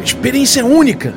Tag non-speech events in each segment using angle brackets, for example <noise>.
uma experiência única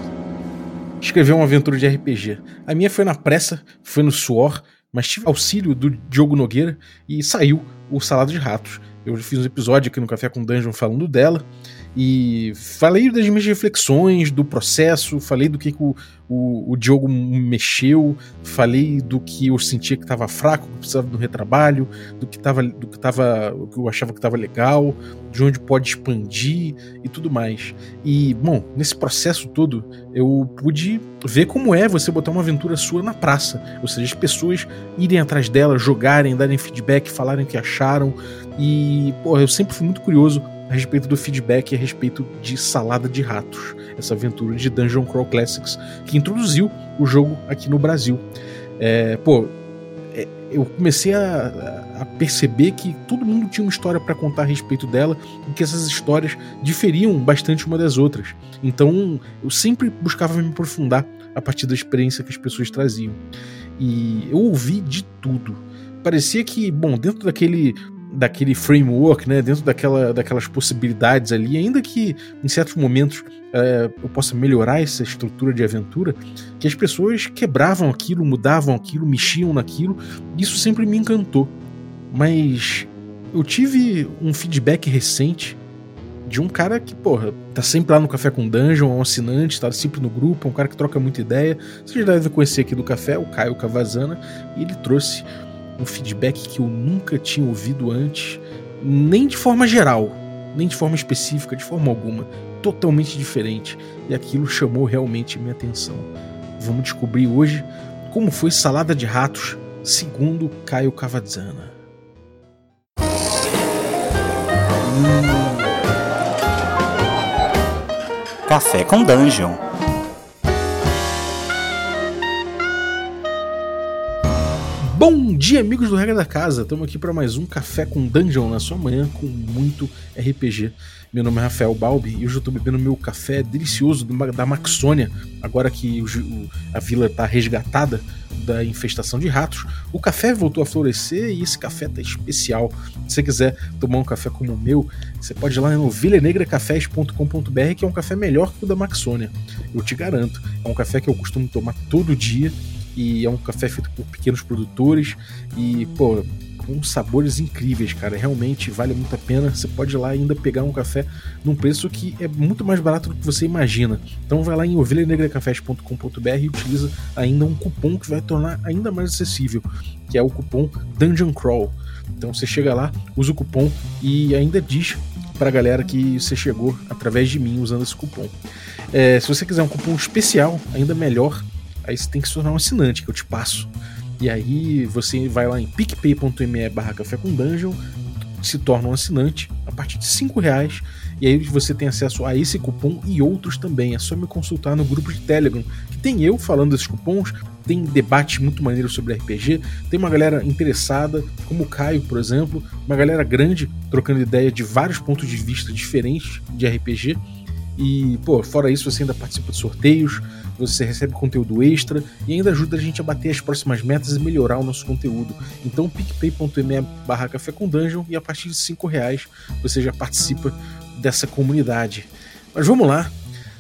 escrever uma aventura de RPG. A minha foi na pressa, foi no suor, mas tive auxílio do Diogo Nogueira e saiu o Salado de Ratos. Eu fiz um episódio aqui no Café com Dungeon falando dela. E falei das minhas reflexões, do processo, falei do que, que o, o, o, Diogo mexeu, falei do que eu sentia que estava fraco, que precisava do retrabalho, do que tava, do que tava, o que eu achava que estava legal, de onde pode expandir e tudo mais. E, bom, nesse processo todo, eu pude ver como é você botar uma aventura sua na praça, ou seja, as pessoas irem atrás dela, jogarem, darem feedback, falarem o que acharam. E, pô, eu sempre fui muito curioso a respeito do feedback e a respeito de Salada de Ratos, essa aventura de Dungeon Crawl Classics que introduziu o jogo aqui no Brasil. É, pô, é, eu comecei a, a, perceber que todo mundo tinha uma história para contar a respeito dela e que essas histórias diferiam bastante uma das outras. Então eu sempre buscava me aprofundar a partir da experiência que as pessoas traziam. E eu ouvi de tudo. Parecia que, bom, dentro daquele daquele framework, né, dentro daquela, daquelas possibilidades ali, ainda que em certos momentos é, eu possa melhorar essa estrutura de aventura, que as pessoas quebravam aquilo, mudavam aquilo, mexiam naquilo, isso sempre me encantou. Mas eu tive um feedback recente de um cara que, porra, tá sempre lá no Café com Dungeon, é um assinante, tá sempre no grupo, é um cara que troca muita ideia. Vocês devem conhecer aqui do café, o Caio Cavazana, e ele trouxe um feedback que eu nunca tinha ouvido antes, nem de forma geral, nem de forma específica, de forma alguma, totalmente diferente. E aquilo chamou realmente minha atenção. Vamos descobrir hoje como foi Salada de Ratos, segundo Caio Cavazzana. Café com Dungeon. Bom dia, amigos do Regra da Casa. Estamos aqui para mais um Café com Dungeon na sua manhã com muito RPG. Meu nome é Rafael Balbi e hoje eu estou bebendo meu café delicioso da Maxônia. Agora que o, a vila está resgatada da infestação de ratos, o café voltou a florescer e esse café tá especial. Se você quiser tomar um café como o meu, você pode ir lá no vilhanegracafés.com.br, que é um café melhor que o da Maxônia. Eu te garanto. É um café que eu costumo tomar todo dia e é um café feito por pequenos produtores e, pô, com sabores incríveis, cara. Realmente vale muito a pena. Você pode ir lá ainda pegar um café num preço que é muito mais barato do que você imagina. Então vai lá em ovelhanegracafés.com.br e utiliza ainda um cupom que vai tornar ainda mais acessível, que é o cupom Dungeon Crawl. Então você chega lá, usa o cupom e ainda diz para a galera que você chegou através de mim usando esse cupom. É, se você quiser um cupom especial, ainda melhor, Aí você tem que se tornar um assinante, que eu te passo. E aí você vai lá em picpay.me barra café com dungeon, se torna um assinante a partir de 5 reais. E aí você tem acesso a esse cupom e outros também. É só me consultar no grupo de Telegram, que tem eu falando desses cupons, tem debate muito maneiro sobre RPG, tem uma galera interessada, como o Caio, por exemplo, uma galera grande trocando ideia de vários pontos de vista diferentes de RPG. E, pô, fora isso, você ainda participa de sorteios, você recebe conteúdo extra e ainda ajuda a gente a bater as próximas metas e melhorar o nosso conteúdo. Então, picpay.me barra café com dungeon e a partir de 5 reais você já participa dessa comunidade. Mas vamos lá.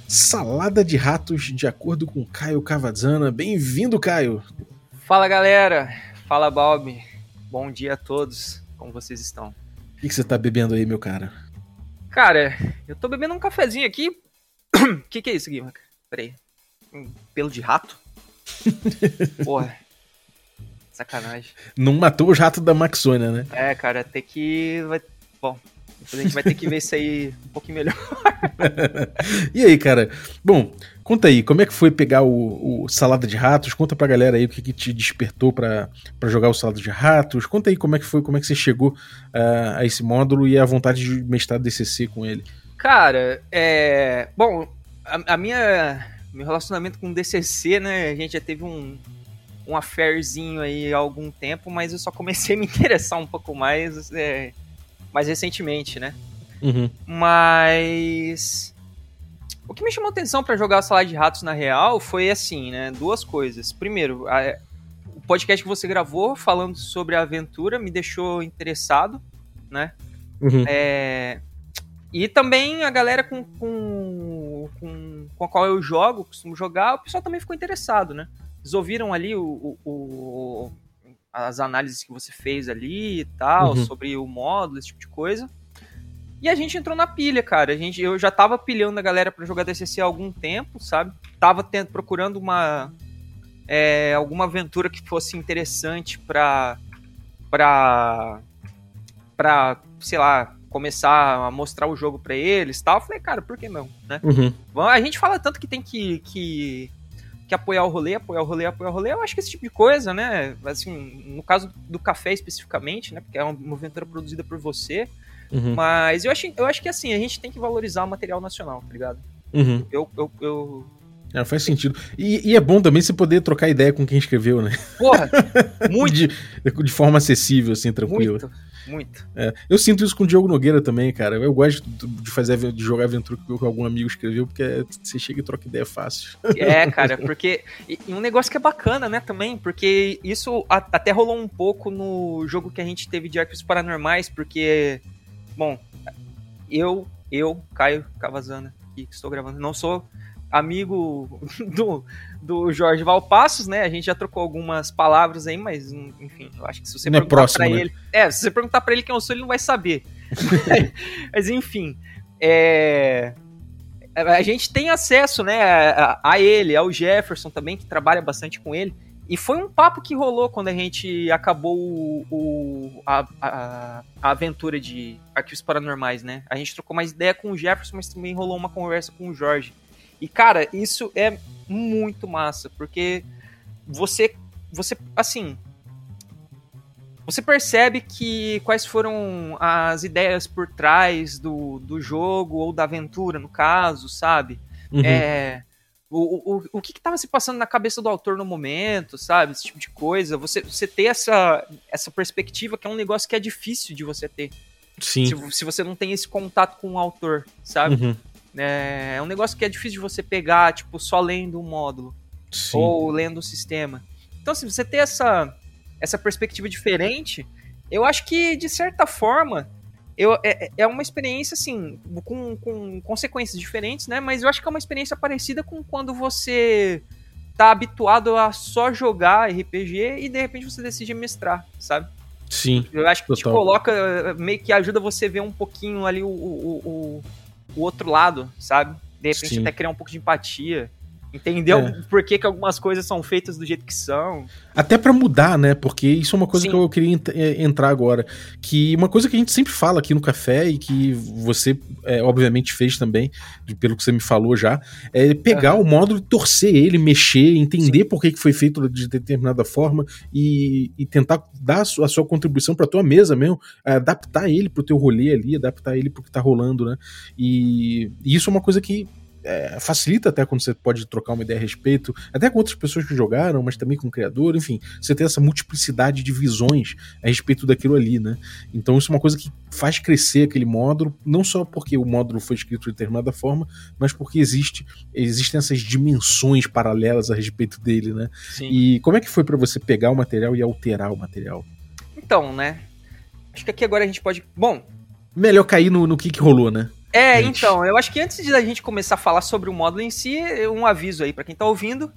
Salada de ratos, de acordo com Caio Cavazzana. Bem-vindo, Caio! Fala, galera! Fala, Bob! Bom dia a todos. Como vocês estão? O que, que você tá bebendo aí, meu cara? Cara, eu tô bebendo um cafezinho aqui. <coughs> O que, que é isso aqui, Peraí um pelo de rato? <laughs> Porra. Sacanagem. Não matou os ratos da Maxônia, né? É, cara, até que. Vai... Bom, depois a gente vai ter que ver isso aí um pouquinho melhor. <laughs> e aí, cara? Bom, conta aí, como é que foi pegar o, o Salada de Ratos? Conta pra galera aí o que, que te despertou para jogar o Salada de Ratos. Conta aí como é que foi, como é que você chegou uh, a esse módulo e a vontade de mestrar DCC com ele. Cara, é. Bom, a, a minha meu relacionamento com o DCC, né? A gente já teve um, um affairzinho aí há algum tempo, mas eu só comecei a me <laughs> interessar um pouco mais, é, mais recentemente, né? Uhum. Mas. O que me chamou atenção para jogar a Sala de Ratos na real foi assim, né? Duas coisas. Primeiro, a, o podcast que você gravou falando sobre a aventura me deixou interessado, né? Uhum. É, e também a galera com, com, com com a qual eu jogo, costumo jogar, o pessoal também ficou interessado, né? Eles ouviram ali o, o, o as análises que você fez ali e tal, uhum. sobre o módulo, esse tipo de coisa. E a gente entrou na pilha, cara. A gente, eu já tava pilhando a galera para jogar DCC há algum tempo, sabe? Tava tendo, procurando uma é, alguma aventura que fosse interessante para para para sei lá começar a mostrar o jogo para eles tal. Eu falei, cara, por que não, né? Uhum. A gente fala tanto que tem que, que que apoiar o rolê, apoiar o rolê, apoiar o rolê. Eu acho que esse tipo de coisa, né? Assim, no caso do café especificamente, né? Porque é uma aventura produzida por você. Uhum. Mas eu acho, eu acho que assim, a gente tem que valorizar o material nacional, tá ligado? Uhum. Eu, eu, eu, é, faz sentido. E, e, é bom também você poder trocar ideia com quem escreveu, né? Porra, <laughs> muito. de, de forma acessível, assim, tranquila. Muito, muito. É, eu sinto isso com o Diogo Nogueira também, cara. Eu gosto de fazer de jogar aventura que algum amigo escreveu, porque você chega e troca ideia fácil. É, cara, porque. E, um negócio que é bacana, né, também, porque isso a, até rolou um pouco no jogo que a gente teve de Arquivos Paranormais, porque. Bom, eu, eu, Caio Cavazana, que estou gravando, não sou amigo <laughs> do, do Jorge Valpassos, né? A gente já trocou algumas palavras aí, mas enfim, eu acho que se você não é perguntar é próximo, pra né? ele. É, se você perguntar pra ele quem eu sou, ele não vai saber. <laughs> mas enfim. É, a gente tem acesso, né, a, a, ele, ao Jefferson também, que trabalha bastante com ele. E foi um papo que rolou quando a gente acabou o, o a, a, a, aventura de Arquivos Paranormais, né? A gente trocou mais ideia com o Jefferson, mas também rolou uma conversa com o Jorge. E, cara, isso é muito massa, porque você, você, assim, você percebe que quais foram as ideias por trás do, do jogo ou da aventura, no caso, sabe? Uhum. É, o, o, o que estava se passando na cabeça do autor no momento, sabe? Esse tipo de coisa. Você, você ter essa, essa perspectiva que é um negócio que é difícil de você ter. Sim. Se, se você não tem esse contato com o autor, sabe? Uhum. É, é um negócio que é difícil de você pegar, tipo, só lendo um módulo. Sim. Ou lendo o sistema. Então, se assim, você ter essa, essa perspectiva diferente, eu acho que, de certa forma, eu, é, é uma experiência, assim, com, com consequências diferentes, né? Mas eu acho que é uma experiência parecida com quando você tá habituado a só jogar RPG e de repente você decide mestrar, sabe? Sim. Eu acho que total. te coloca, meio que ajuda você a ver um pouquinho ali o, o, o o outro lado, sabe? De repente Sim. até criar um pouco de empatia. Entendeu é. por que, que algumas coisas são feitas do jeito que são. Até para mudar, né? Porque isso é uma coisa Sim. que eu queria é, entrar agora. Que uma coisa que a gente sempre fala aqui no café e que você, é, obviamente, fez também, pelo que você me falou já, é pegar o módulo e torcer ele, mexer, entender Sim. por que, que foi feito de determinada forma e, e tentar dar a sua, a sua contribuição para tua mesa mesmo, adaptar ele pro teu rolê ali, adaptar ele pro que tá rolando, né? E, e isso é uma coisa que é, facilita até quando você pode trocar uma ideia a respeito, até com outras pessoas que jogaram, mas também com o criador, enfim, você tem essa multiplicidade de visões a respeito daquilo ali, né? Então isso é uma coisa que faz crescer aquele módulo, não só porque o módulo foi escrito de determinada forma, mas porque existe, existem essas dimensões paralelas a respeito dele, né? Sim. E como é que foi para você pegar o material e alterar o material? Então, né? Acho que aqui agora a gente pode. Bom. Melhor cair no, no que, que rolou, né? É, gente. então, eu acho que antes de a gente começar a falar sobre o módulo em si, um aviso aí para quem tá ouvindo,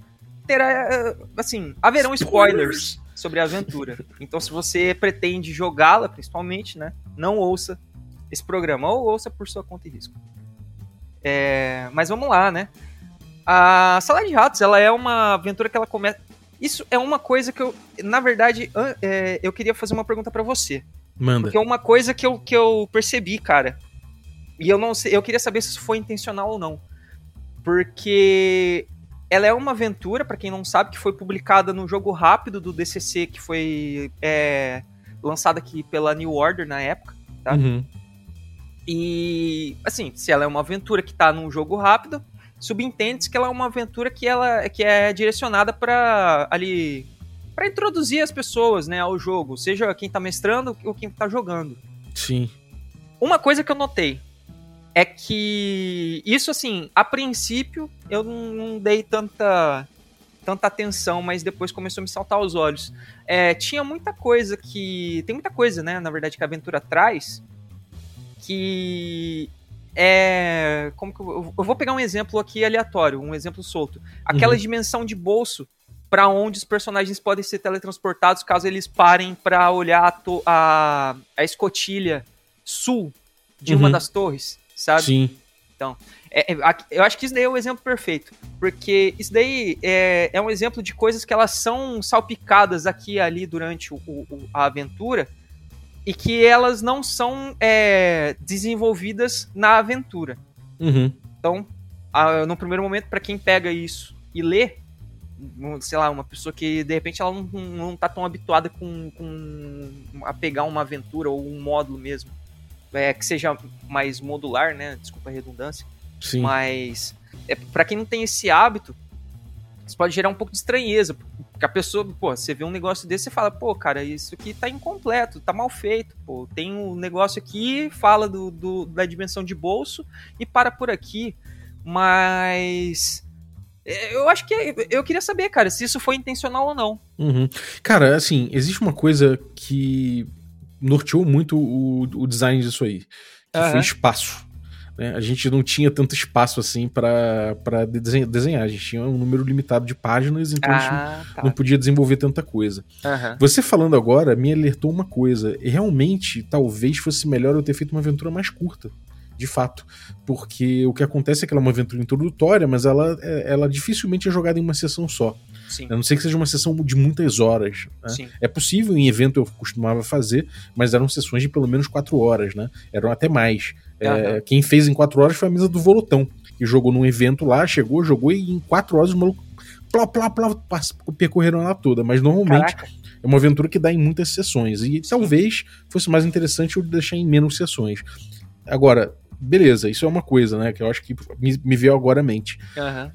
terá, assim, haverão spoilers, spoilers sobre a aventura. Então, se você pretende jogá-la, principalmente, né, não ouça esse programa, ou ouça por sua conta e risco. É, mas vamos lá, né? A Sala de Ratos, ela é uma aventura que ela começa... Isso é uma coisa que eu, na verdade, é, eu queria fazer uma pergunta para você. Manda. Porque é uma coisa que eu, que eu percebi, cara. E eu não sei, eu queria saber se isso foi intencional ou não. Porque ela é uma aventura, para quem não sabe, que foi publicada no jogo rápido do DCC, que foi é, lançado aqui pela New Order na época, tá? Uhum. E, assim, se ela é uma aventura que tá num jogo rápido, subentende-se que ela é uma aventura que ela que é direcionada para ali para introduzir as pessoas, né, ao jogo, seja quem tá mestrando ou quem tá jogando. Sim. Uma coisa que eu notei, é que isso assim, a princípio eu não dei tanta tanta atenção, mas depois começou a me saltar aos olhos. É, tinha muita coisa que tem muita coisa, né, na verdade que a aventura traz que é. Como que eu, eu vou pegar um exemplo aqui aleatório, um exemplo solto. Aquela Uhum. dimensão de bolso pra onde os personagens podem ser teletransportados caso eles parem pra olhar a, a, a escotilha sul de uma Uhum. das torres, sabe? Sim. É, é, aqui- eu acho que isso daí é o exemplo perfeito. Porque isso daí é, é um exemplo de coisas que elas são salpicadas aqui e ali durante o- o- a aventura e que elas não são é, desenvolvidas na aventura. Uhum. Então, a- no primeiro momento, pra quem pega isso e lê, sei lá, uma pessoa que de repente ela não, não tá tão habituada com, com a pegar uma aventura ou um módulo mesmo, é, que seja mais modular, né? Desculpa a redundância. Sim. Mas é, para quem não tem esse hábito, isso pode gerar um pouco de estranheza. Porque a pessoa, pô, você vê um negócio desse e fala, pô, cara, isso aqui tá incompleto, tá mal feito. Pô, tem um negócio aqui, fala do, do- da dimensão de bolso e para por aqui. Mas. é, Eu acho que. Eu queria saber, cara, se isso foi intencional ou não. Uhum. Cara, assim, existe uma coisa que norteou muito o, o design disso aí, que Aham. foi espaço. né? A gente não tinha tanto espaço assim desen- desenhar, a gente tinha um número limitado de páginas, então a gente Ah, tá. não podia desenvolver tanta coisa. Aham. Você falando agora me alertou uma coisa. Realmente, talvez fosse melhor eu ter feito uma aventura mais curta. De fato. Porque o que acontece é que ela é uma aventura introdutória, mas ela, é- ela dificilmente é jogada em uma sessão só. Sim. A não ser que seja uma sessão de muitas horas. né? É possível, em evento eu costumava fazer, mas eram sessões de pelo menos quatro horas, né? Eram até mais. É, quem fez em quatro horas foi a mesa do Volotão, que jogou num evento lá, chegou, jogou e em quatro horas os malucos plá, plá, plá, percorreram ela toda. Mas normalmente Caraca. é uma aventura que dá em muitas sessões. E talvez fosse mais interessante eu deixar em menos sessões. Agora, beleza, isso é uma coisa, né? Que eu acho que me, me veio agora à mente. Aham.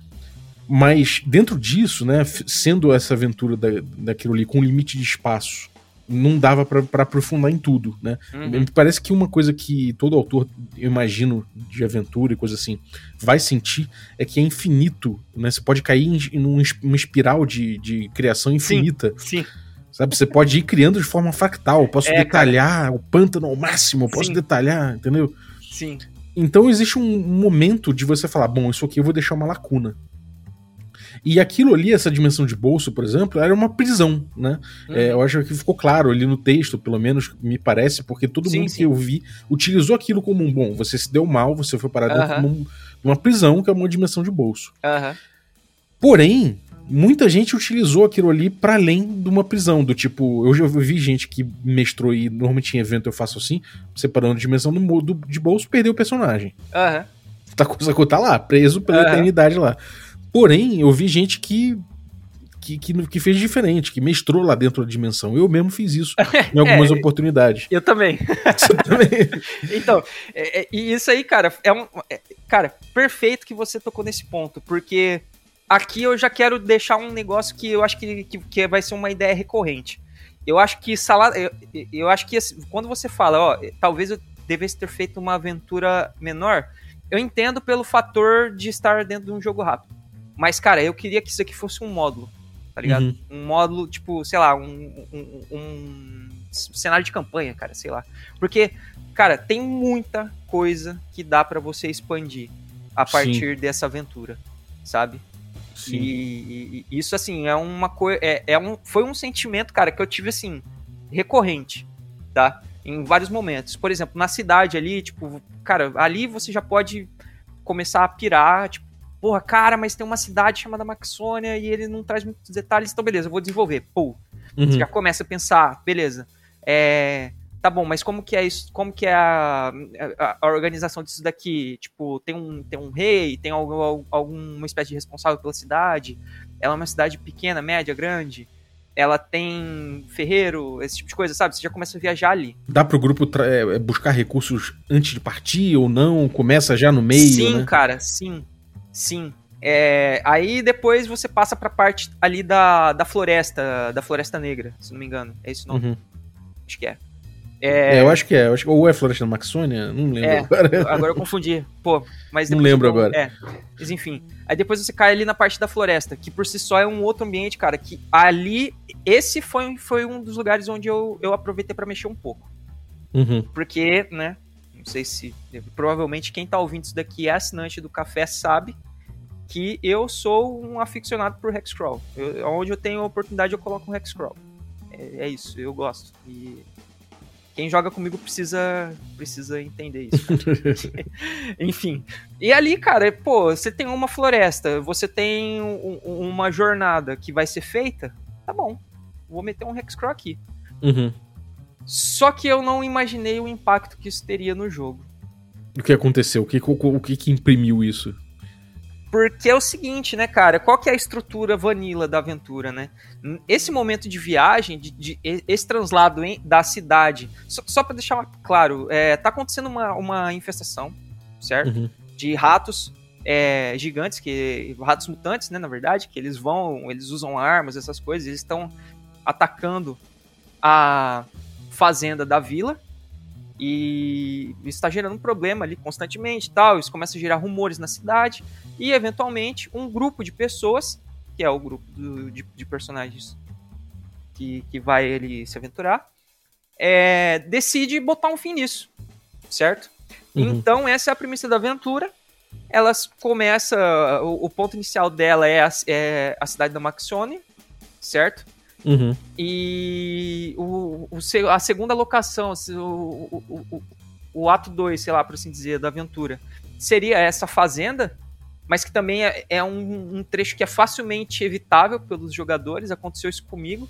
Mas dentro disso, né, sendo essa aventura da, daquilo ali com um limite de espaço, não dava pra aprofundar em tudo, né? Uhum. Me parece que uma coisa que todo autor, eu imagino, de aventura e coisa assim, vai sentir é que é infinito, né? Você pode cair em, em um uma espiral de, de criação infinita, Sim. sabe? Você pode ir criando de forma fractal. Eu posso É, detalhar o pântano ao máximo, eu posso Sim. detalhar, entendeu? Sim. Então existe um momento de você falar, bom, isso aqui eu vou deixar uma lacuna. E aquilo ali, essa dimensão de bolso, por exemplo, era uma prisão, né? Uhum. É, eu acho que ficou claro ali no texto, pelo menos me parece, porque todo Sim, mundo sim. que eu vi utilizou aquilo como um bom. Você se deu mal, você foi parar dentro Aham. de um- uma prisão, que é uma dimensão de bolso. Aham. Porém, muita gente utilizou aquilo ali para além de uma prisão, do tipo, eu já vi gente que mestrou e normalmente em evento eu faço assim, separando dimensão do, do- de bolso, perdeu o personagem. Aham. Tá, coisa- tá lá, preso pela eternidade lá. Porém, eu vi gente que, que, que, que fez diferente, que mestrou lá dentro da dimensão. Eu mesmo fiz isso <laughs> em algumas É. oportunidades. Eu também. <laughs> Você também. <laughs> Então, é- é- e isso aí, cara, é um. é- cara, perfeito que você tocou nesse ponto, porque aqui eu já quero deixar um negócio que eu acho que, que, que vai ser uma ideia recorrente. Eu acho que salada. Eu, eu acho que assim, quando você fala, ó, talvez eu devesse ter feito uma aventura menor, eu entendo pelo fator de estar dentro de um jogo rápido. Mas, cara, eu queria que isso aqui fosse um módulo, tá ligado? Uhum. Um módulo, tipo, sei lá, um, um, um cenário de campanha, cara, sei lá. Porque, cara, tem muita coisa que dá pra você expandir a Sim. partir dessa aventura, sabe? Sim. E, e- e isso, assim, é uma coisa. É, é um, foi um sentimento, cara, que eu tive, assim, recorrente, tá? Em vários momentos. Por exemplo, na cidade ali, tipo, cara, ali você já pode começar a pirar, tipo, porra, cara, mas tem uma cidade chamada Maxônia e ele não traz muitos detalhes, então beleza, eu vou desenvolver. Pô, Uhum. você já começa a pensar, beleza, é, tá bom, mas como que é isso, como que é a, a- a organização disso daqui? Tipo, tem um, tem um rei, tem algum, alguma espécie de responsável pela cidade? Ela é uma cidade pequena, média, grande? Ela tem ferreiro, esse tipo de coisa, sabe? Você já começa a viajar ali. Dá pro grupo tra- é, buscar recursos antes de partir ou não? Começa já no meio, sim, né? cara, sim. Sim. É, aí depois você passa pra parte ali da, da floresta, da Floresta Negra, se não me engano. É esse o nome? Uhum. Acho que é. É, É, eu acho que é. eu acho que- ou é Floresta da Maxônia? Não lembro É. agora. Agora eu confundi. Pô, mas Não lembro eu agora. É. Mas enfim. Aí depois você cai ali na parte da floresta, que por si só é um outro ambiente, cara. Que ali. Esse foi, foi um dos lugares onde eu, eu aproveitei pra mexer um pouco. Uhum. Porque, né? Não sei se. Provavelmente quem tá ouvindo isso daqui é assinante do café sabe que eu sou um aficionado por Hexcrawl. Eu, onde eu tenho a oportunidade, eu coloco um Hexcrawl. É, é isso, eu gosto. E quem joga comigo precisa precisa entender isso. <laughs> <laughs> Enfim. E ali, cara, pô, você tem uma floresta, você tem um, uma jornada que vai ser feita, tá bom. Vou meter um Hexcrawl aqui. Uhum. Só que eu não imaginei o impacto que isso teria no jogo. O que aconteceu? O que, o, o que, que imprimiu isso? Porque é o seguinte, né, cara? Qual que é a estrutura vanilla da aventura, né? Esse momento de viagem, de, de esse translado em, da cidade, só, só para deixar claro, é, tá acontecendo uma, uma infestação, certo? Uhum. De ratos é, gigantes, que ratos mutantes, né, na verdade, que eles vão, eles usam armas, essas coisas, eles estão atacando a fazenda da vila, e isso está gerando um problema ali constantemente tal. Isso começa a gerar rumores na cidade. E, eventualmente, um grupo de pessoas, que é o grupo do, de, de, personagens que, que vai ele se aventurar, é, decide botar um fim nisso, certo? Uhum. Então, essa é a premissa da aventura. Elas começa. O, o ponto inicial dela é a, é a cidade da Maxione, certo? Uhum. E o, o, a segunda locação, o, o, o ato 2, sei lá, por assim dizer, da aventura, seria essa fazenda, mas que também é, é um, um, trecho que é facilmente evitável pelos jogadores. Aconteceu isso comigo.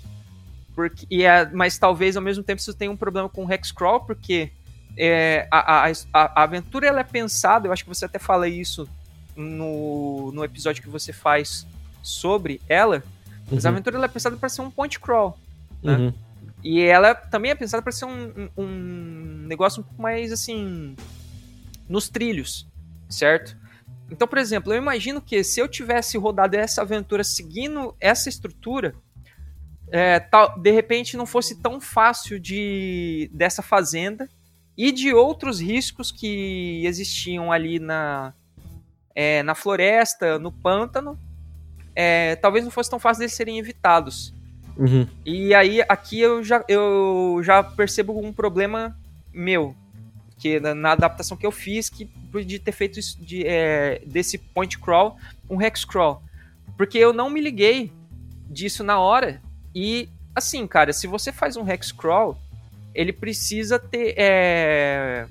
Porque, e é, mas talvez ao mesmo tempo você tenha um problema com o Hexcrawl, porque é, a, a, a, aventura ela é pensada, eu acho que você até fala isso no, no episódio que você faz sobre ela, mas a uhum. aventura é pensada para ser um point crawl, né? Uhum. E ela também é pensada para ser um, um, negócio um pouco mais assim nos trilhos, certo? Então, por exemplo, eu imagino que se eu tivesse rodado essa aventura seguindo essa estrutura, é, tal, de repente não fosse tão fácil de dessa fazenda e de outros riscos que existiam ali na, é, na floresta, no pântano, é, talvez não fosse tão fácil deles serem evitados. Uhum. E aí, aqui eu já, eu já percebo um problema meu, que na, na adaptação que eu fiz, que de ter feito isso de, é, desse point crawl um hex crawl. Porque eu não me liguei disso na hora. E, assim, cara, se você faz um hex crawl, ele precisa ter. É,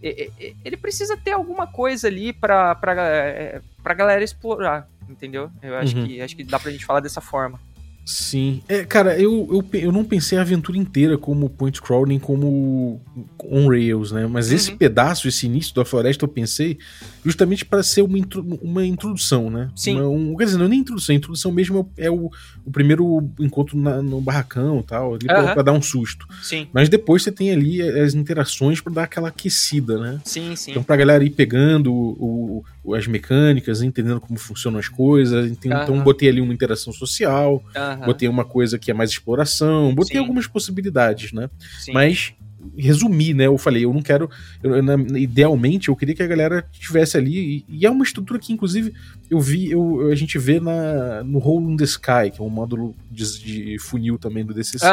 ele precisa ter alguma coisa ali pra, pra, é, pra galera explorar entendeu? Eu acho, uhum. que, acho que dá pra gente falar dessa forma. Sim. É, cara, eu, eu, eu não pensei a aventura inteira como point crawl nem como on rails, né? Mas uhum. esse pedaço, esse início da floresta, eu pensei justamente para ser uma, intro, uma introdução, né? Sim. Uma, um, quer dizer, não é nem introdução, a introdução mesmo é o, o primeiro encontro na, no barracão e tal, ali uhum. pra, pra, dar um susto. Sim. Mas depois você tem ali as interações para dar aquela aquecida, né? Sim, sim. Então pra galera ir pegando o, o as mecânicas, entendendo como funcionam as coisas. Então, uhum. então botei ali uma interação social. Uhum. Botei uma coisa que é mais exploração, botei Sim. algumas possibilidades, né? Sim. Mas resumir, né? Eu falei, eu não quero. Eu, na, idealmente, eu queria que a galera estivesse ali. E, e, é uma estrutura que, inclusive, eu vi, eu, a gente vê na, no Hole in the Sky, que é um módulo de, de funil também do DCC.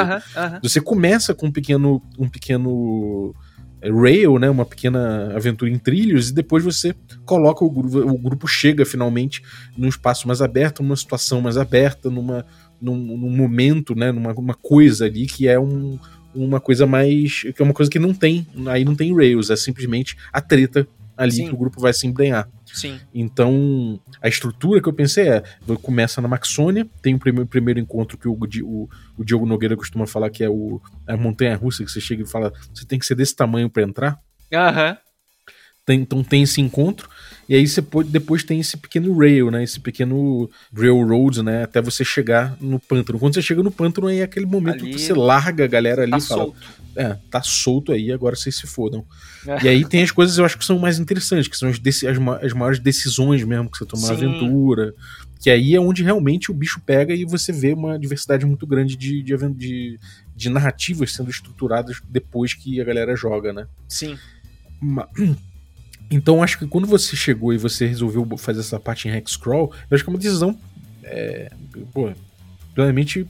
Você começa com um pequeno. Um pequeno rail, né, uma pequena aventura em trilhos, e depois você coloca o grupo, o grupo chega finalmente num espaço mais aberto, numa situação mais aberta, numa, num, num momento, né, numa uma coisa ali que é um, uma coisa mais. que é uma coisa que não tem. Aí não tem Rails, é simplesmente a treta ali Sim. que o grupo vai se embrenhar. Sim. Então, a estrutura que eu pensei é: começa na Maxônia, tem o primeiro, primeiro encontro que o, o, o Diogo Nogueira costuma falar que é o, a montanha russa, que você chega e fala, você tem que ser desse tamanho para entrar. Aham. Uhum. Tem, então tem esse encontro, e aí você pode, depois tem esse pequeno rail, né? Esse pequeno railroad, né? Até você chegar no pântano. Quando você chega no pântano, aí é aquele momento ali, que você larga a galera ali tá e fala. Solto. É, tá solto aí, agora vocês se fodam. É. E aí tem as coisas eu acho que são mais interessantes, que são as, as, as maiores decisões mesmo que você toma na aventura. Que aí é onde realmente o bicho pega e você vê uma diversidade muito grande de, de, de, de narrativas sendo estruturadas depois que a galera joga, né? Sim. Mas, então acho que quando você chegou e você resolveu fazer essa parte em Hexcrawl, eu acho que é uma decisão é, pô, plenamente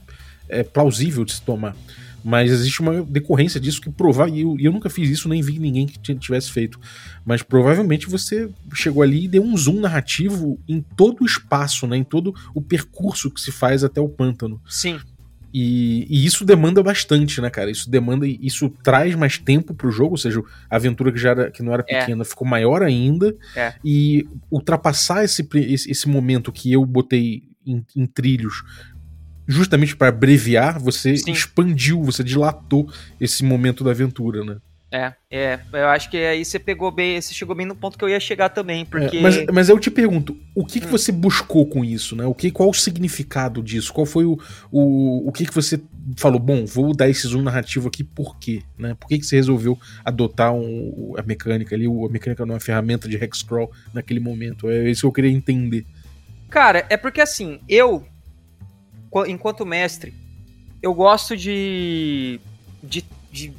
é plausível de se tomar. Mas existe uma decorrência disso que provar e eu, eu, nunca fiz isso, nem vi ninguém que tivesse feito. Mas provavelmente você chegou ali e deu um zoom narrativo em todo o espaço, né? Em todo o percurso que se faz até o pântano. Sim. E, e, isso demanda bastante, né, cara? Isso demanda, isso traz mais tempo pro jogo, ou seja, a aventura que já era, que não era é. pequena é. ficou maior ainda. É. E ultrapassar esse, esse, esse, momento que eu botei em, em trilhos justamente para abreviar, você Sim. expandiu, você dilatou esse momento da aventura, né? É, é, eu acho que aí você pegou bem, você chegou bem no ponto que eu ia chegar também, porque... É, mas, mas eu te pergunto, o que, que hum. você buscou com isso, né? O que, qual o significado disso? Qual foi o, o, o que, que você falou, bom, vou dar esse zoom narrativo aqui, por quê? Né? Por que, que você resolveu adotar um, a mecânica ali, a mecânica numa ferramenta de hexcrawl naquele momento? É isso que eu queria entender. Cara, é porque assim, eu, enquanto mestre, eu gosto de, de, de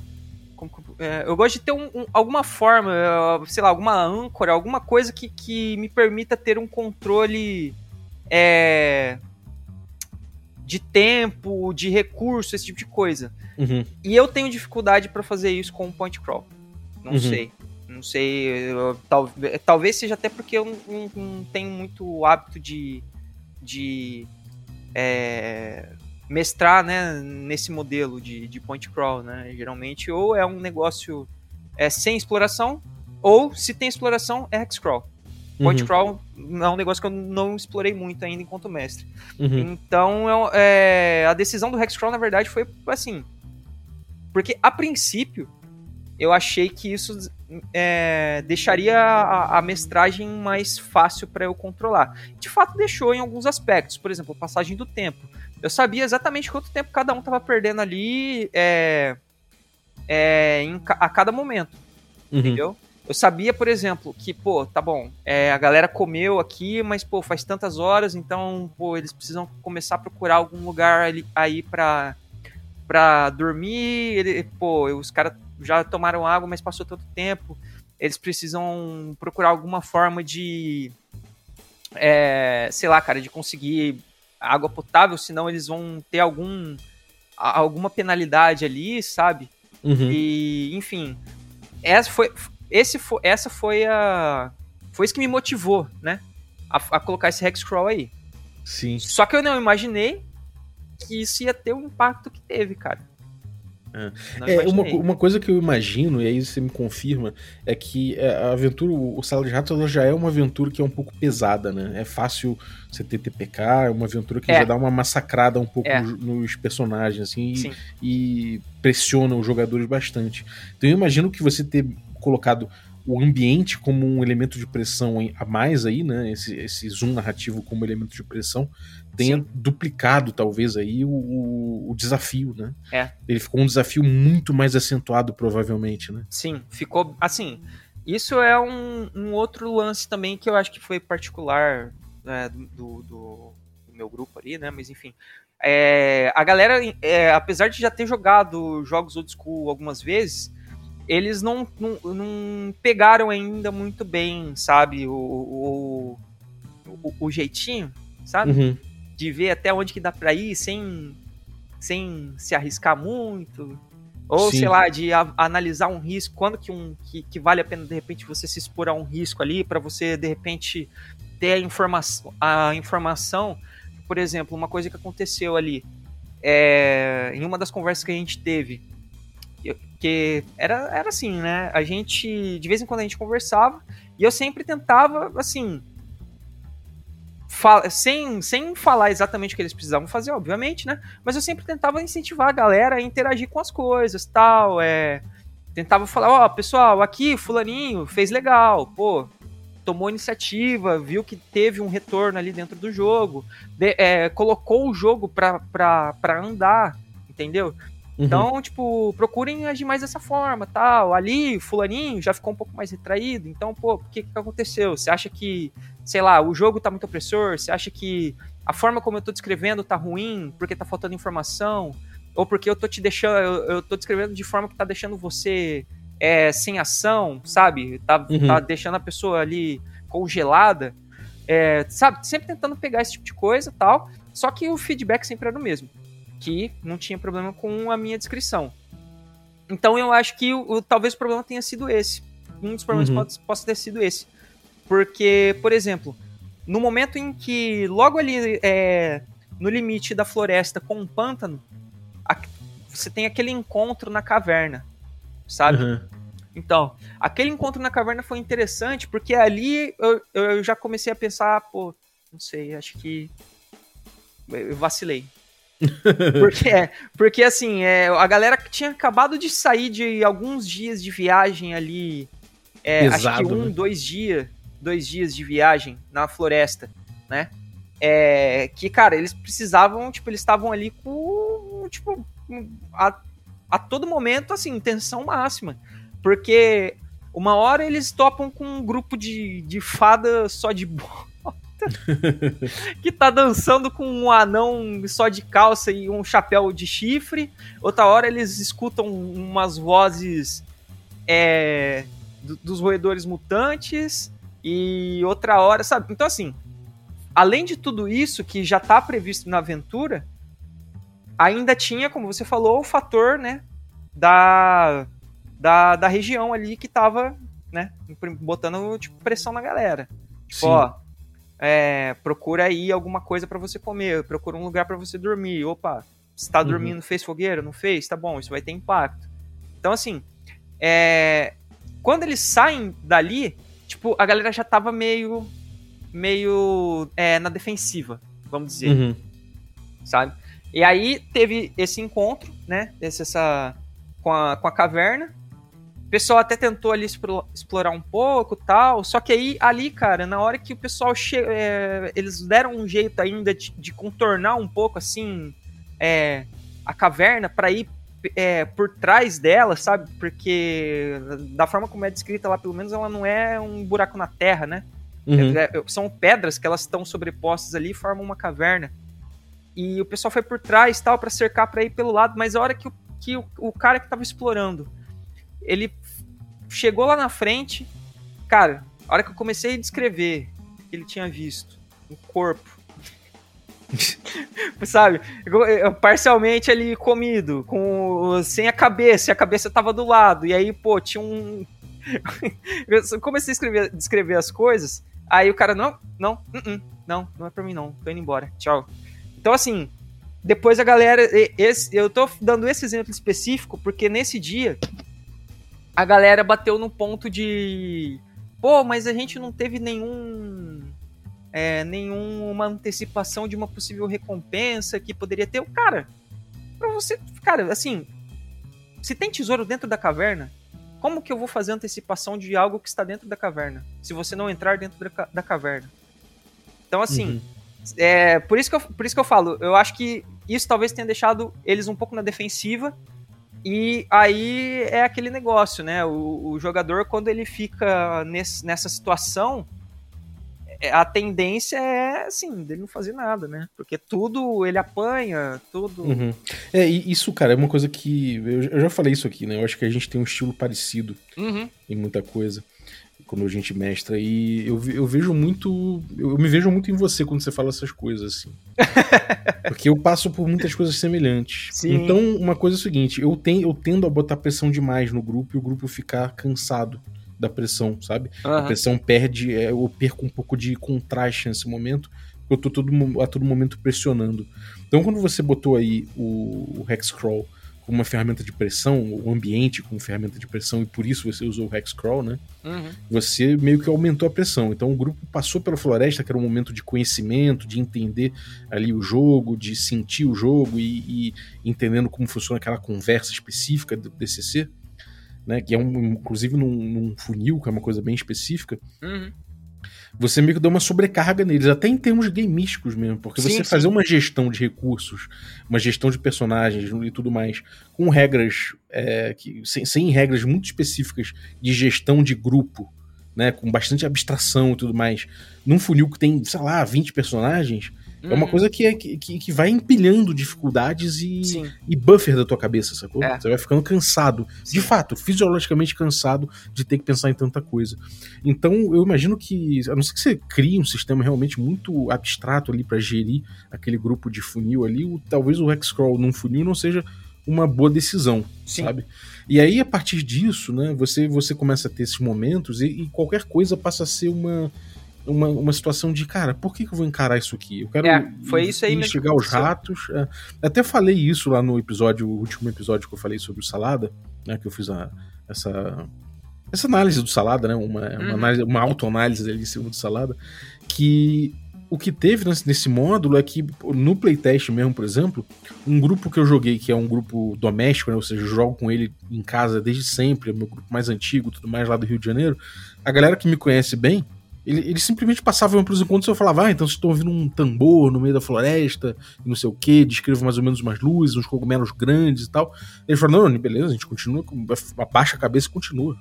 é, eu gosto de ter um, um, alguma forma, sei lá, alguma âncora, alguma coisa que, que me permita ter um controle é, de tempo, de recurso, esse tipo de coisa. Uhum. E eu tenho dificuldade para fazer isso com o point crawl. Não uhum. sei. Não sei. Eu, tal, talvez seja até porque eu não, não tenho muito hábito de. de é, mestrar né, nesse modelo de, de point crawl, né? Geralmente, ou é um negócio é, sem exploração, ou se tem exploração, é hex crawl. Point uhum. crawl é um negócio que eu não explorei muito ainda enquanto mestre. Uhum. Então, é, a decisão do hex crawl, na verdade, foi assim. Porque, a princípio, eu achei que isso é, deixaria a, a, mestragem mais fácil para eu controlar. De fato, deixou em alguns aspectos. Por exemplo, a passagem do tempo eu sabia exatamente quanto tempo cada um tava perdendo ali é, é, em, a cada momento. Uhum. Entendeu? Eu sabia, por exemplo, que, pô, tá bom, é, a galera comeu aqui, mas, pô, faz tantas horas, então, pô, eles precisam começar a procurar algum lugar ali, aí pra, pra dormir. Ele, pô, os caras já tomaram água, mas passou tanto tempo. Eles precisam procurar alguma forma de. É, sei lá, cara, de conseguir água potável, senão eles vão ter algum alguma penalidade ali, sabe? Uhum. E, enfim, essa foi, esse foi, essa foi a foi isso que me motivou, né, a, a colocar esse hexcrawl aí. Sim. Só que eu não imaginei que isso ia ter o impacto que teve, cara. É, é uma, uma coisa que eu imagino, e aí você me confirma, é que é, a aventura, o Sala de Ratos, ela já é uma aventura que é um pouco pesada, né? É fácil você ter TPK, é uma aventura que é. já dá uma massacrada um pouco é. nos, nos, personagens, assim, e, e, pressiona os jogadores bastante. Então eu imagino que você ter colocado o ambiente como um elemento de pressão a mais aí, né? Esse, esse zoom narrativo como elemento de pressão tenha duplicado, talvez, aí o, o, desafio, né? É. Ele ficou um desafio muito mais acentuado, provavelmente, né? Sim, ficou assim. Isso é um, um outro lance também que eu acho que foi particular né, do, do, do, meu grupo ali, né? Mas enfim. É, a galera, é, apesar de já ter jogado jogos old school algumas vezes, eles não, não, não pegaram ainda muito bem, sabe? O, o, o, o jeitinho, sabe? Uhum de ver até onde que dá para ir sem, sem se arriscar muito. Ou, Sim. sei lá, de a, analisar um risco, quando que, um, que, que, vale a pena, de repente, você se expor a um risco ali, para você, de repente, ter a, informa a informação. Por exemplo, uma coisa que aconteceu ali, é, em uma das conversas que a gente teve, que era, era assim, né? A gente, de vez em quando a gente conversava, e eu sempre tentava, assim, fala, sem, sem falar exatamente o que eles precisavam fazer, obviamente, né? Mas eu sempre tentava incentivar a galera a interagir com as coisas, tal, é... Tentava falar, ó, oh, pessoal, aqui, fulaninho, fez legal, pô, tomou iniciativa, viu que teve um retorno ali dentro do jogo, de, é, colocou o jogo pra andar, entendeu? Uhum. Então, tipo, procurem agir mais dessa forma, tal. Ali, fulaninho já ficou um pouco mais retraído, então, pô, o que que aconteceu? Você acha que sei lá, o jogo tá muito opressor, você acha que a forma como eu tô descrevendo tá ruim porque tá faltando informação, ou porque eu tô te deixando, eu, eu tô descrevendo de forma que tá deixando você é, sem ação, sabe? Tá, uhum. tá deixando a pessoa ali congelada, é, sabe? Sempre tentando pegar esse tipo de coisa tal, só que o feedback sempre era o mesmo. Que não tinha problema com a minha descrição. Então eu acho que o, o talvez o problema tenha sido esse. Um dos problemas Uhum. pode, possa ter sido esse. Porque, por exemplo, no momento em que, logo ali é, no limite da floresta com um pântano, a- você tem aquele encontro na caverna, sabe? Aham. Então, aquele encontro na caverna foi interessante porque ali eu, eu já comecei a pensar, pô, não sei, acho que eu vacilei. <laughs> porque, porque assim, é, a galera que tinha acabado de sair de alguns dias de viagem ali, é, acho Pesado, que um, né? dois dias, dois dias de viagem na floresta, né? É, que, cara, eles precisavam, tipo, eles estavam ali com, tipo, a, a todo momento, assim, tensão máxima. Porque uma hora eles topam com um grupo de, de fada só de bota <laughs> que tá dançando com um anão só de calça e um chapéu de chifre. Outra hora eles escutam umas vozes é, do- dos roedores mutantes. E outra hora, sabe? Então, assim, além de tudo isso que já tá previsto na aventura, ainda tinha, como você falou, o fator, né? Da, da, da região ali que tava, né? Botando tipo, pressão na galera. Tipo, Sim. ó, é, procura aí alguma coisa pra você comer, procura um lugar pra você dormir. Opa, você tá Uhum. dormindo, fez fogueira? Não fez? Tá bom, isso vai ter impacto. Então, assim, é, quando eles saem dali, tipo, a galera já tava meio, meio é, na defensiva, vamos dizer Uhum. sabe? E aí teve esse encontro, né? Esse, essa, com, a, com a caverna. O pessoal até tentou ali explo- explorar um pouco tal. Só que aí, ali, cara, na hora que o pessoal che é, eles deram um jeito ainda de, de contornar um pouco assim é, a caverna para ir é, por trás dela, sabe? Porque da forma como é descrita lá, pelo menos ela não é um buraco na terra, né? Uhum. É, é, são pedras que elas estão sobrepostas ali e formam uma caverna. E o pessoal foi por trás tal para cercar para ir pelo lado, mas a hora que, o, que o, o cara que tava explorando, ele chegou lá na frente, cara, a hora que eu comecei a descrever o que ele tinha visto, um corpo, <laughs> sabe, parcialmente ali comido, com sem a cabeça, e a cabeça tava do lado, e aí, pô, tinha um <laughs> eu comecei a escrever, descrever as coisas, aí o cara, não, não, uh-uh, não, não é pra mim não, tô indo embora, tchau. Então, assim, depois a galera, esse, eu tô dando esse exemplo específico porque nesse dia a galera bateu no ponto de, pô, mas a gente não teve nenhum, é, nenhuma antecipação de uma possível recompensa que poderia ter. Cara, pra você, cara, assim, se tem tesouro dentro da caverna, como que eu vou fazer antecipação de algo que está dentro da caverna? Se você não entrar dentro da, ca- da caverna. Então, assim, Uhum. é, por, isso que eu, por isso que eu falo, eu acho que isso talvez tenha deixado eles um pouco na defensiva. E aí é aquele negócio, né? O, o jogador, quando ele fica nesse- nessa situação, é, a tendência é, assim, dele não fazer nada, né? Porque tudo ele apanha, tudo. Uhum. É, e isso, cara, é uma coisa que. Eu, eu já falei isso aqui, né? Eu acho que a gente tem um estilo parecido Uhum. em muita coisa quando a gente mestra. E eu, eu vejo muito. Eu, me vejo muito em você quando você fala essas coisas, assim. <laughs> Porque eu passo por muitas coisas semelhantes. Sim. Então, uma coisa é o seguinte: eu, tenho, eu tendo a botar pressão demais no grupo e o grupo ficar cansado da pressão, sabe? A Aham. pressão perde, é, eu perco um pouco de contraste nesse momento, eu tô todo, a todo momento pressionando. Então, quando você botou aí o, o Hexcrawl como uma ferramenta de pressão, o ambiente como ferramenta de pressão, e por isso você usou o Hexcrawl, né? Uhum. Você meio que aumentou a pressão. Então, o grupo passou pela floresta, que era um momento de conhecimento, de entender ali o jogo, de sentir o jogo e, e entendendo como funciona aquela conversa específica do DCC. Né, que é um, inclusive num, num funil, que é uma coisa bem específica, Uhum. Você meio que dá uma sobrecarga neles, até em termos gameísticos mesmo, porque Sim, você sim. fazer uma gestão de recursos, uma gestão de personagens e tudo mais, com regras, é, que, sem, sem regras muito específicas de gestão de grupo, né, com bastante abstração e tudo mais, num funil que tem, sei lá, 20 personagens, é uma Uhum. coisa que, é, que, que vai empilhando dificuldades e, Sim. e buffer da tua cabeça, sacou? É. Você vai ficando cansado. Sim. De fato, fisiologicamente cansado de ter que pensar em tanta coisa. Então, eu imagino que, a não ser que você crie um sistema realmente muito abstrato ali pra gerir aquele grupo de funil ali, o- talvez o Hexcrawl num funil não seja uma boa decisão, Sim. sabe? E aí, a partir disso, né, você, você começa a ter esses momentos e, e qualquer coisa passa a ser uma, uma, uma situação de, cara, por que, que eu vou encarar isso aqui? Eu quero É, foi isso aí investigar os ratos. é. Até falei isso lá no episódio, o último episódio que eu falei sobre o Salada, né, que eu fiz a- essa, essa análise do Salada, né, uma, uma, Uhum. análise, uma autoanálise ali em cima do Salada, que o que teve nesse, nesse módulo é que no playtest mesmo, por exemplo, um grupo que eu joguei, que é um grupo doméstico, né, ou seja, eu jogo com ele em casa desde sempre, é o meu grupo mais antigo, tudo mais lá do Rio de Janeiro, a galera que me conhece bem, ele- eles simplesmente passavam pelos encontros e eu falava, ah, então vocês estão ouvindo um tambor no meio da floresta, não sei o que, descrevo mais ou menos umas luzes, uns cogumelos grandes e tal. Eles falaram, não, beleza, a gente continua, abaixa a cabeça e continua.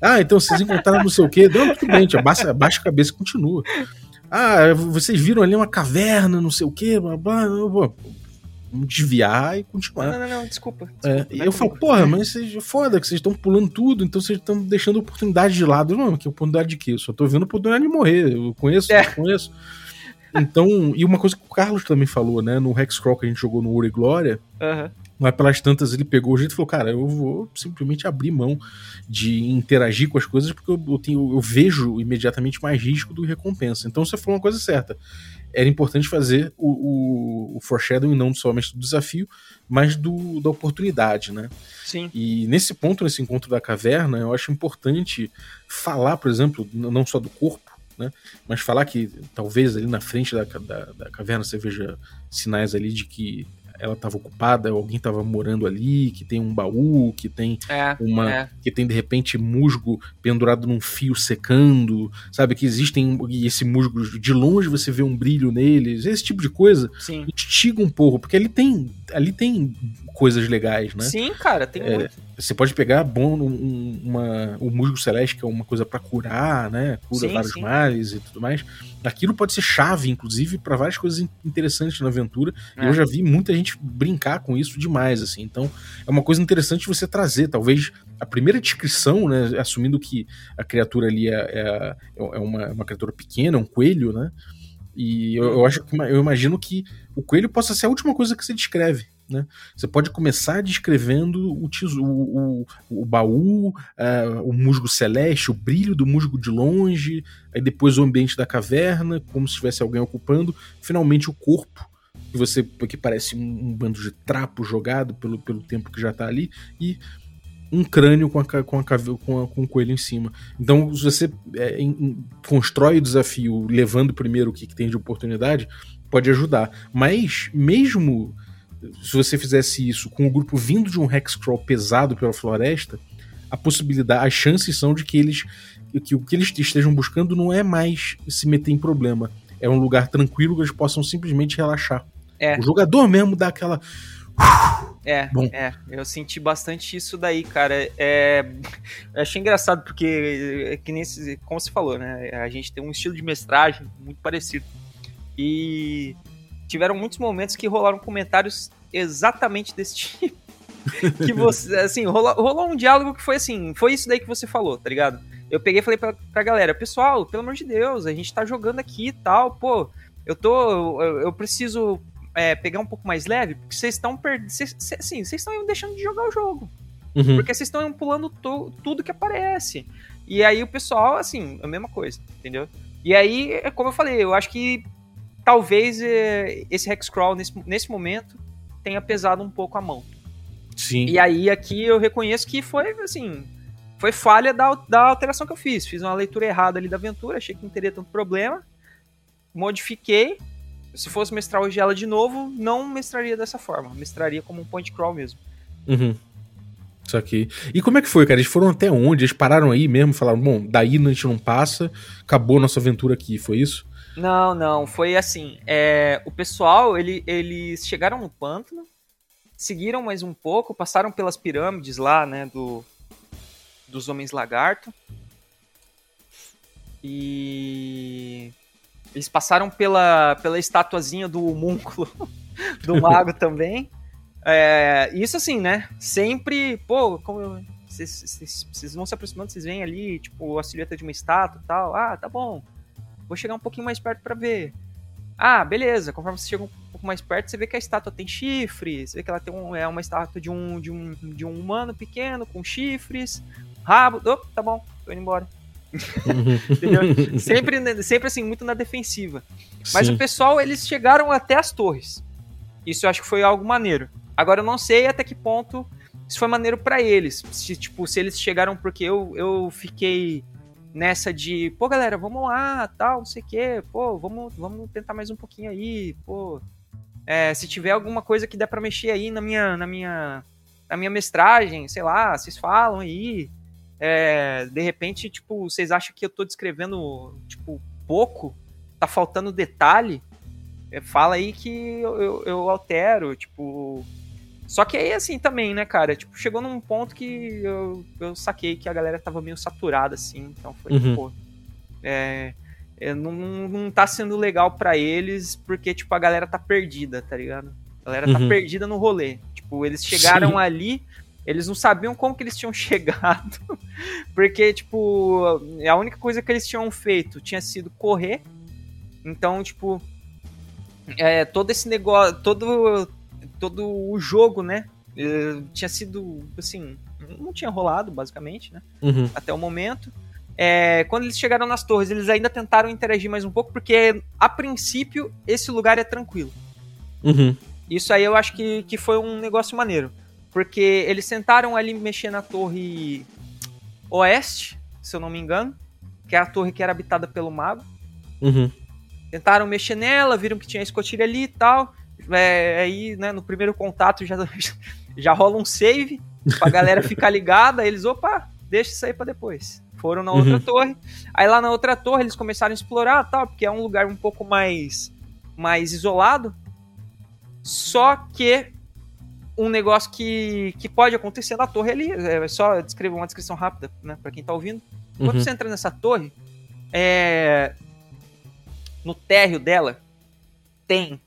Ah, então vocês encontraram não sei o que, não, tudo bem, abaixa, abaixa a cabeça e continua. Ah, vocês viram ali uma caverna, não sei o que, blá blá, blá, blá. Desviar e continuar. Não, não, não, desculpa. É, desculpa, e vai eu falo, porra, mas vocês, foda que vocês estão pulando tudo, então vocês estão deixando oportunidade de lado. Não, que oportunidade de quê? Eu só tô vendo oportunidade de morrer. Eu conheço, É. eu conheço. Então, e uma coisa que o Carlos também falou, né? No Hexcrawl que a gente jogou no Ouro e Glória, Aham. lá pelas tantas ele pegou o jeito e falou, cara, eu vou simplesmente abrir mão de interagir com as coisas porque eu, eu tenho, eu vejo imediatamente mais risco do que recompensa. Então você falou uma coisa certa. Era importante fazer o, o, o foreshadowing não somente do desafio, mas do, da oportunidade, né? Sim. E nesse ponto, nesse encontro da caverna, eu acho importante falar, por exemplo, não só do corpo, né? Mas falar que talvez ali na frente da, da, da caverna você veja sinais ali de que ela estava ocupada, alguém estava morando ali, que tem um baú, que tem É. uma é. que tem de repente musgo pendurado num fio secando, sabe que existem e esse musgo de longe você vê um brilho neles, esse tipo de coisa Sim. instiga um pouco, porque ali tem ali tem coisas legais, né? Sim, cara, tem É, muito. Você pode pegar bom um, uma, o musgo celeste, que é uma coisa pra curar, né? Cura Sim, vários sim. males e tudo mais. Aquilo pode ser chave, inclusive, pra várias coisas in- interessantes na aventura. E É. eu já vi muita gente brincar com isso demais, assim. Então, é uma coisa interessante você trazer. Talvez a primeira descrição, né? Assumindo que a criatura ali é, é, é uma, uma criatura pequena, um coelho, né? E eu, eu acho que eu imagino que o coelho possa ser a última coisa que você descreve. Né? Você pode começar descrevendo o, o, o, o baú, eh, o musgo celeste, o brilho do musgo de longe, aí depois o ambiente da caverna, como se tivesse alguém ocupando, finalmente o corpo, que você que parece um, um bando de trapo jogado pelo, pelo tempo que já tá ali, e um crânio com, a, com, a, com, a- com o coelho em cima. Então, se você é, em- constrói o desafio levando primeiro o que, que tem de oportunidade, pode ajudar. Mas, mesmo se você fizesse isso com o grupo vindo de um hexcrawl pesado pela floresta, a possibilidade, as chances são de que eles que o que eles estejam buscando não é mais se meter em problema, é um lugar tranquilo que eles possam simplesmente relaxar. É. O jogador mesmo dá aquela É, Bom. é, eu senti bastante isso daí, cara. É, <laughs> eu achei engraçado porque, é que nesse, como você falou, né? A gente tem um estilo de mestragem muito parecido. E tiveram muitos momentos que rolaram comentários exatamente desse <laughs> tipo. que você, assim, rolou, rolou um diálogo que foi assim, foi isso daí que você falou, tá ligado? Eu peguei e falei pra, pra galera, pessoal, pelo amor de Deus, a gente tá jogando aqui e tal, pô, eu tô, eu, eu preciso é, pegar um pouco mais leve, porque vocês estão perdendo. Assim, vocês estão deixando de jogar o jogo. Uhum. Porque vocês estão pulando tudo que aparece. E aí o pessoal, assim, a mesma coisa, entendeu? E aí, é como eu falei, eu acho que talvez é, esse Hexcrawl, nesse, nesse momento, tenha pesado um pouco a mão. Sim. E aí aqui eu reconheço que foi, assim, foi falha da, da alteração que eu fiz. Fiz uma leitura errada ali da aventura, achei que não teria tanto problema. Modifiquei. Se fosse mestrar hoje ela de novo, não mestraria dessa forma. Mestraria como um point crawl mesmo. Uhum. Isso aqui. E como é que foi, cara? Eles foram até onde? Eles pararam aí mesmo? Falaram, bom, daí a gente não passa, acabou a nossa aventura aqui, foi isso? Não, não, foi assim. é, o pessoal, ele, eles chegaram no pântano, seguiram mais um pouco, passaram pelas pirâmides lá, né, do, dos homens lagarto. E eles passaram pela, pela estatuazinha do homúnculo <laughs> do mago também. É, isso assim, né? Sempre, pô, como vocês vão se aproximando, vocês veem ali, tipo, a silhueta de uma estátua e tal. Ah, tá bom. Vou chegar um pouquinho mais perto para ver. Ah, beleza. Conforme você chega um pouco mais perto, você vê que a estátua tem chifres. Você vê que ela tem um, é uma estátua de um, de um, de um humano pequeno com chifres, rabo. Oh, tá bom, tô indo embora. <laughs> sempre, sempre assim, muito na defensiva. Mas Sim. o pessoal, eles chegaram até as torres. Isso eu acho que foi algo maneiro. Agora eu não sei até que ponto isso foi maneiro para eles. Se, tipo, se eles chegaram porque eu, eu fiquei nessa de, pô, galera, vamos lá, tal, não sei o quê, pô, vamos, vamos tentar mais um pouquinho aí, pô. É, se tiver alguma coisa que der para mexer aí na minha, na minha, na minha mestragem, sei lá, vocês falam aí. É, de repente, tipo, vocês acham que eu tô descrevendo, tipo, pouco? Tá faltando detalhe? É, fala aí que eu, eu, eu altero, tipo, só que aí, assim, também, né, cara? Tipo, chegou num ponto que eu, eu saquei que a galera tava meio saturada, assim. Então foi, uhum. pô. É, é, não, não tá sendo legal para eles, porque, tipo, a galera tá perdida, tá ligado? A galera tá uhum. perdida no rolê. Tipo, eles chegaram Sim. ali, eles não sabiam como que eles tinham <laughs> chegado. porque, tipo, a única coisa que eles tinham feito tinha sido correr. Então, tipo, é, todo esse negócio, todo todo o jogo, né? Uh, tinha sido, assim, não tinha rolado, basicamente, né? Uhum. Até o momento. É, quando eles chegaram nas torres, eles ainda tentaram interagir mais um pouco, porque a princípio esse lugar é tranquilo. Uhum. Isso aí eu acho que, que foi um negócio maneiro. Porque eles tentaram ali mexer na torre oeste, se eu não me engano, que é a torre que era habitada pelo mago. Uhum. Tentaram mexer nela, viram que tinha escotilha ali e tal é, aí, né, no primeiro contato já, <laughs> já rola um save pra galera ficar ligada, eles, opa, deixa isso aí pra depois. Foram na outra uhum. torre. Aí lá na outra torre eles começaram a explorar, tal, porque é um lugar um pouco mais mais isolado. Só que um negócio que, que pode acontecer na torre ali, é só descrever uma descrição rápida, né, para quem tá ouvindo. Quando uhum. você entra nessa torre, é, no térreo dela tem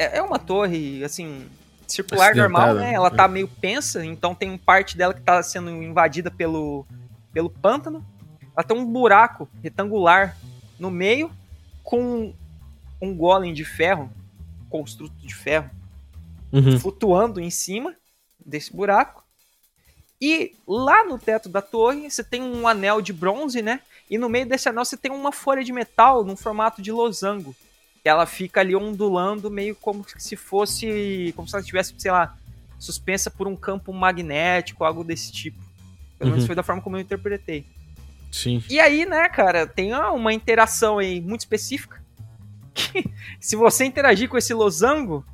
é, é uma torre, assim, circular normal, né? Ela tá meio pensa, então tem parte dela que tá sendo invadida pelo, pelo pântano. Ela tem um buraco retangular no meio com um golem de ferro, construto de ferro, uhum. flutuando em cima desse buraco. E lá no teto da torre você tem um anel de bronze, né? E no meio desse anel você tem uma folha de metal num formato de losango ela fica ali ondulando meio como se fosse, como se ela estivesse, sei lá, suspensa por um campo magnético, algo desse tipo. Pelo menos uhum. foi da forma como eu interpretei. Sim. E aí, né, cara, tem uma interação aí muito específica. <laughs> Que, se você interagir com esse losango,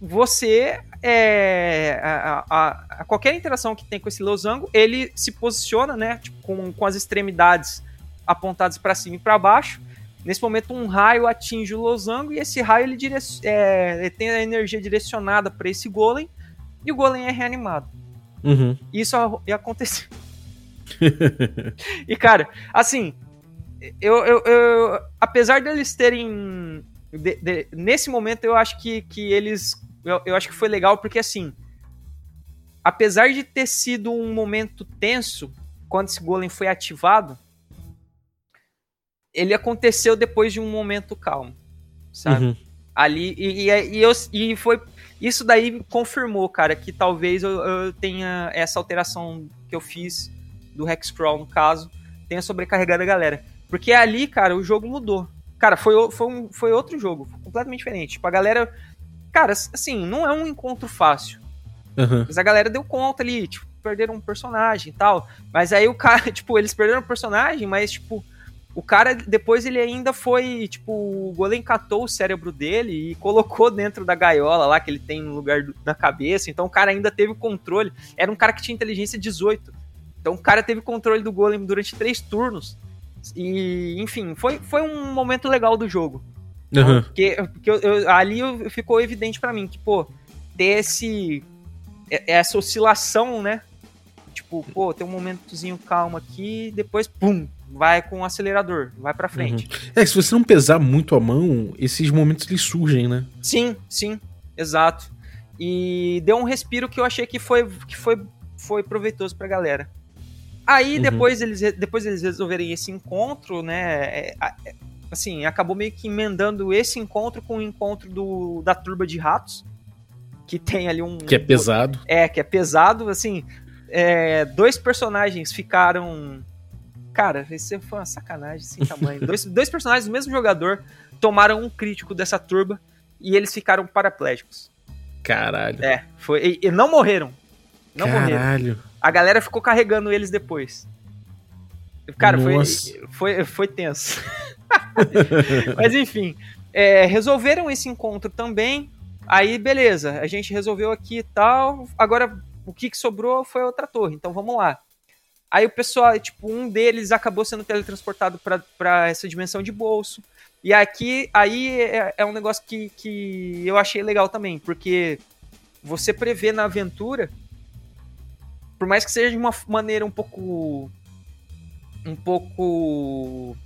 você é, a, a, a, qualquer interação que tem com esse losango, ele se posiciona, né, tipo, com, com as extremidades apontadas para cima e para baixo, Nesse momento, um raio atinge o losango e esse raio ele, é, ele tem a energia direcionada para esse golem e o golem é reanimado. Uhum. Isso aconteceu. <laughs> e cara, assim, eu, eu, eu apesar deles terem de, de, nesse momento eu acho que, que eles eu, eu acho que foi legal porque assim, apesar de ter sido um momento tenso quando esse golem foi ativado, ele aconteceu depois de um momento calmo, sabe? Uhum. Ali, e, e, e, eu, e foi. Isso daí confirmou, cara, que talvez eu, eu, tenha essa alteração que eu fiz do Hexcrawl, no caso, tenha sobrecarregado a galera. Porque ali, cara, o jogo mudou. Cara, foi, foi, um, foi outro jogo, completamente diferente. Tipo, a galera. Cara, assim, não é um encontro fácil. Uhum. Mas a galera deu conta ali, tipo, perderam um personagem e tal. Mas aí o cara, <laughs> tipo, eles perderam um personagem, mas, tipo, o cara, depois ele ainda foi, tipo, o golem catou o cérebro dele e colocou dentro da gaiola lá que ele tem no lugar do, na cabeça. Então o cara ainda teve o controle. Era um cara que tinha inteligência 18. Então o cara teve controle do golem durante três turnos. E, enfim, foi, foi um momento legal do jogo. Uhum. Porque, porque eu, eu, ali ficou evidente para mim que, pô, ter esse, essa oscilação, né? Tipo, pô, tem um momentozinho calmo aqui, depois, pum, vai com o acelerador, vai pra frente. É, se você não pesar muito a mão, esses momentos eles surgem, né? Sim, sim, exato. E deu um respiro que eu achei que foi, que foi, foi proveitoso pra galera. Aí Uhum. depois, eles, depois eles resolverem esse encontro, né? é, é, assim, acabou meio que emendando esse encontro com o encontro do, da turba de ratos. Que tem ali um. Que é pesado. É, que é pesado, assim. é, dois personagens ficaram. Cara, isso foi uma sacanagem sem tamanho. dois, <laughs> dois personagens do mesmo jogador tomaram um crítico dessa turba e eles ficaram paraplégicos. Caralho. É, foi. E, e não morreram. Não morreram. Caralho. A galera ficou carregando eles depois. Cara, foi, Nossa. foi, foi tenso. <laughs> Mas enfim, é, resolveram esse encontro também. Aí, beleza, a gente resolveu aqui e tal. Agora, o que, que sobrou foi outra torre, então vamos lá. Aí o pessoal, tipo, um deles acabou sendo teletransportado para essa dimensão de bolso. E aqui, aí é, é um negócio que, que eu achei legal também, porque você prevê na aventura, por mais que seja de uma maneira um pouco. um pouco.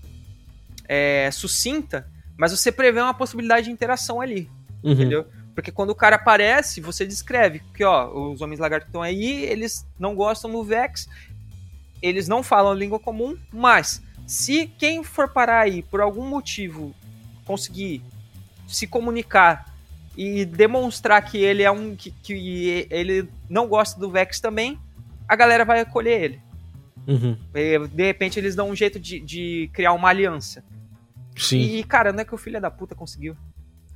É, sucinta, mas você prevê uma possibilidade de interação ali, Uhum. entendeu? Porque quando o cara aparece, você descreve que, ó, os homens lagartos que estão aí, eles não gostam do Vex, eles não falam língua comum, mas se quem for parar aí por algum motivo conseguir se comunicar e demonstrar que ele é um que, que ele não gosta do Vex também, a galera vai acolher ele. Uhum. De repente eles dão um jeito de, de criar uma aliança. Sim. E, cara, não é que o filho da puta conseguiu.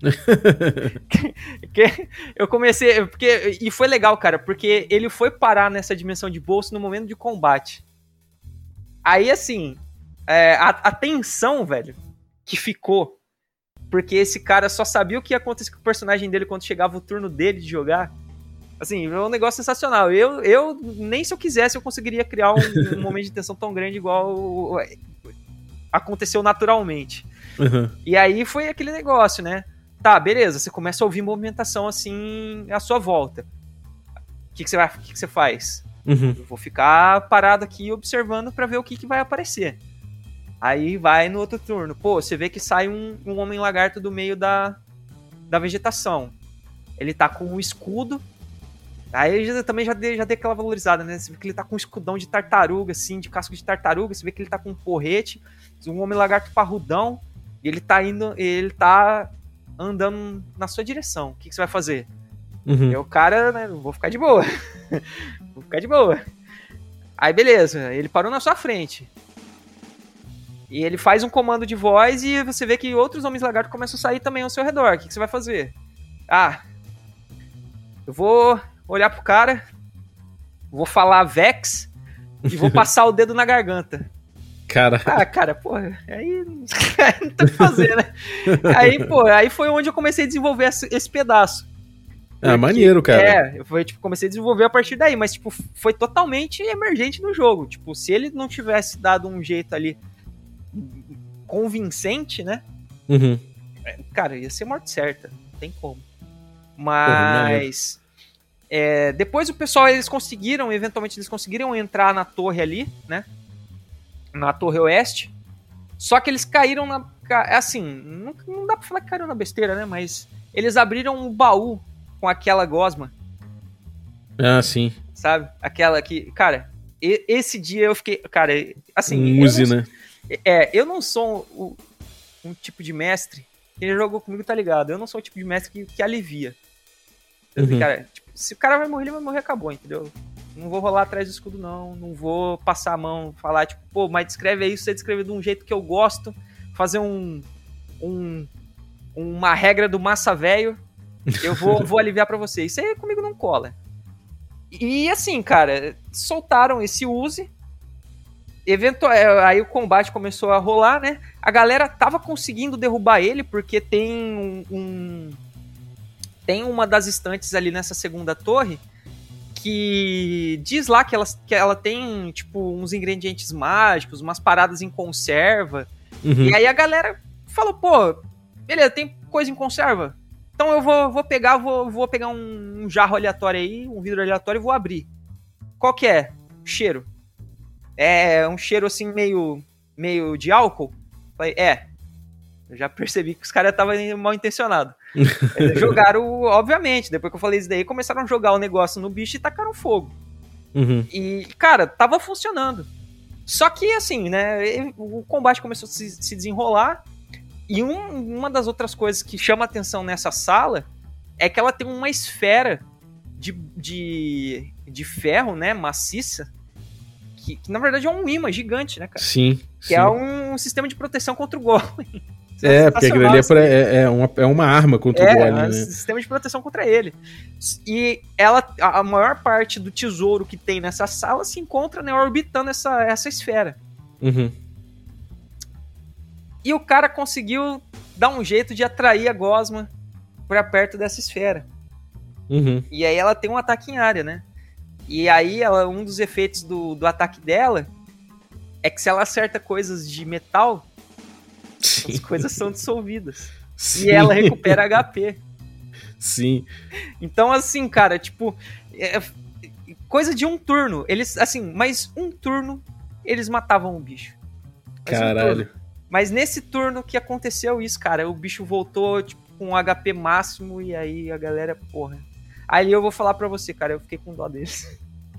<laughs> Eu comecei. Porque, e foi legal, cara, porque ele foi parar nessa dimensão de bolso no momento de combate. Aí, assim, é, a, a tensão, velho, que ficou. Porque esse cara só sabia o que ia acontecer com o personagem dele quando chegava o turno dele de jogar. Assim, é um negócio sensacional. Eu, eu nem se eu quisesse, eu conseguiria criar um, <laughs> um momento de tensão tão grande igual o- aconteceu naturalmente. Uhum. E aí foi aquele negócio, né? Tá, beleza, você começa a ouvir movimentação assim à sua volta. O que, que você vai, o que, que você faz? Uhum. Eu vou ficar parado aqui observando pra ver o que, que vai aparecer. Aí vai no outro turno. Pô, você vê que sai um, um homem lagarto do meio da, da vegetação. Ele tá com um escudo. Aí já, também já dei, já dei aquela valorizada, né? Você vê que ele tá com um escudão de tartaruga, assim, de casco de tartaruga. Você vê que ele tá com um porrete, um homem lagarto parrudão. E ele tá indo, ele tá andando na sua direção. O que, que você vai fazer? Uhum. E o cara, né, vou ficar de boa. <laughs> vou ficar de boa. Aí beleza, ele parou na sua frente. E ele faz um comando de voz e você vê que outros homens lagartos começam a sair também ao seu redor. O que, que você vai fazer? Ah, eu vou olhar pro cara, vou falar Vex e vou <laughs> passar o dedo na garganta. Cara. Ah, cara, porra, aí <laughs> não tem o que fazer, né? <laughs> Aí, pô, aí foi onde eu comecei a desenvolver esse, esse pedaço. Ah, maneiro, cara. É, eu foi, tipo, comecei a desenvolver a partir daí, mas tipo, foi totalmente emergente no jogo. Tipo, se ele não tivesse dado um jeito ali convincente, né? Uhum. Cara, ia ser morte certa. Não tem como. Mas. é, depois o pessoal, eles conseguiram, eventualmente eles conseguiram entrar na torre ali, né? Na torre oeste. Só que eles caíram na. é Assim, não, não dá pra falar que caíram na besteira, né? Mas eles abriram um baú com aquela gosma. Ah, sim. sabe? Aquela que, cara, esse dia eu fiquei, cara, assim, não- né? é, eu não sou um, um tipo de mestre, quem jogou comigo tá ligado, eu não sou o tipo de mestre que, que alivia. Uhum. Cara, tipo, se o cara vai morrer, ele vai morrer, acabou, entendeu? Não vou rolar atrás do escudo, não. Não vou passar a mão, falar, tipo, pô, mas descreve aí, você descreve de um jeito que eu gosto, fazer um. um uma regra do massa velho. Eu vou, vou aliviar pra você. Isso aí comigo não cola. E assim, cara, soltaram esse use. Eventu é, aí o combate começou a rolar, né? A galera tava conseguindo derrubar ele porque tem um, um- tem uma das estantes ali nessa segunda torre que diz lá que ela, que ela tem tipo uns ingredientes mágicos, umas paradas em conserva. Uhum. E aí a galera falou, pô, beleza, tem coisa em conserva? Então eu vou, vou pegar, vou, vou pegar um, um jarro aleatório aí, um vidro aleatório e vou abrir. Qual que é? Cheiro. É um cheiro assim meio meio de álcool? Falei, é. Eu já percebi que os caras estavam mal intencionados. <laughs> Jogaram, obviamente, depois que eu falei isso daí, começaram a jogar o negócio no bicho e tacaram fogo. Uhum. E, cara, tava funcionando. Só que, assim, né, o combate começou a se, se desenrolar. E um- uma das outras coisas que chama atenção nessa sala é que ela tem uma esfera de, de, de ferro, né, maciça, que, que na verdade é um imã gigante, né, cara? Sim. Que sim. é um sistema de proteção contra o golem. <laughs> É, porque aquilo ali é, pra- é, é uma, é uma arma contra o É, golem, um né? sistema de proteção contra ele. E ela, a a maior parte do tesouro que tem nessa sala se encontra né, orbitando essa, essa esfera. Uhum. E o cara conseguiu dar um jeito de atrair a Gosma pra perto dessa esfera. Uhum. E aí ela tem um ataque em área, né? E aí ela, um dos efeitos do, do ataque dela é que se ela acerta coisas de metal, as Sim. coisas são dissolvidas. Sim. E ela recupera <laughs> HP. Sim. Então, assim, cara, tipo, é- coisa de um turno. Eles, assim, mas um turno eles matavam o bicho. Mais um Caralho. turno. Mas nesse turno que aconteceu isso, cara, o bicho voltou, tipo, com um HP máximo e aí a galera, porra. Aí eu vou falar pra você, cara, eu fiquei com dó deles.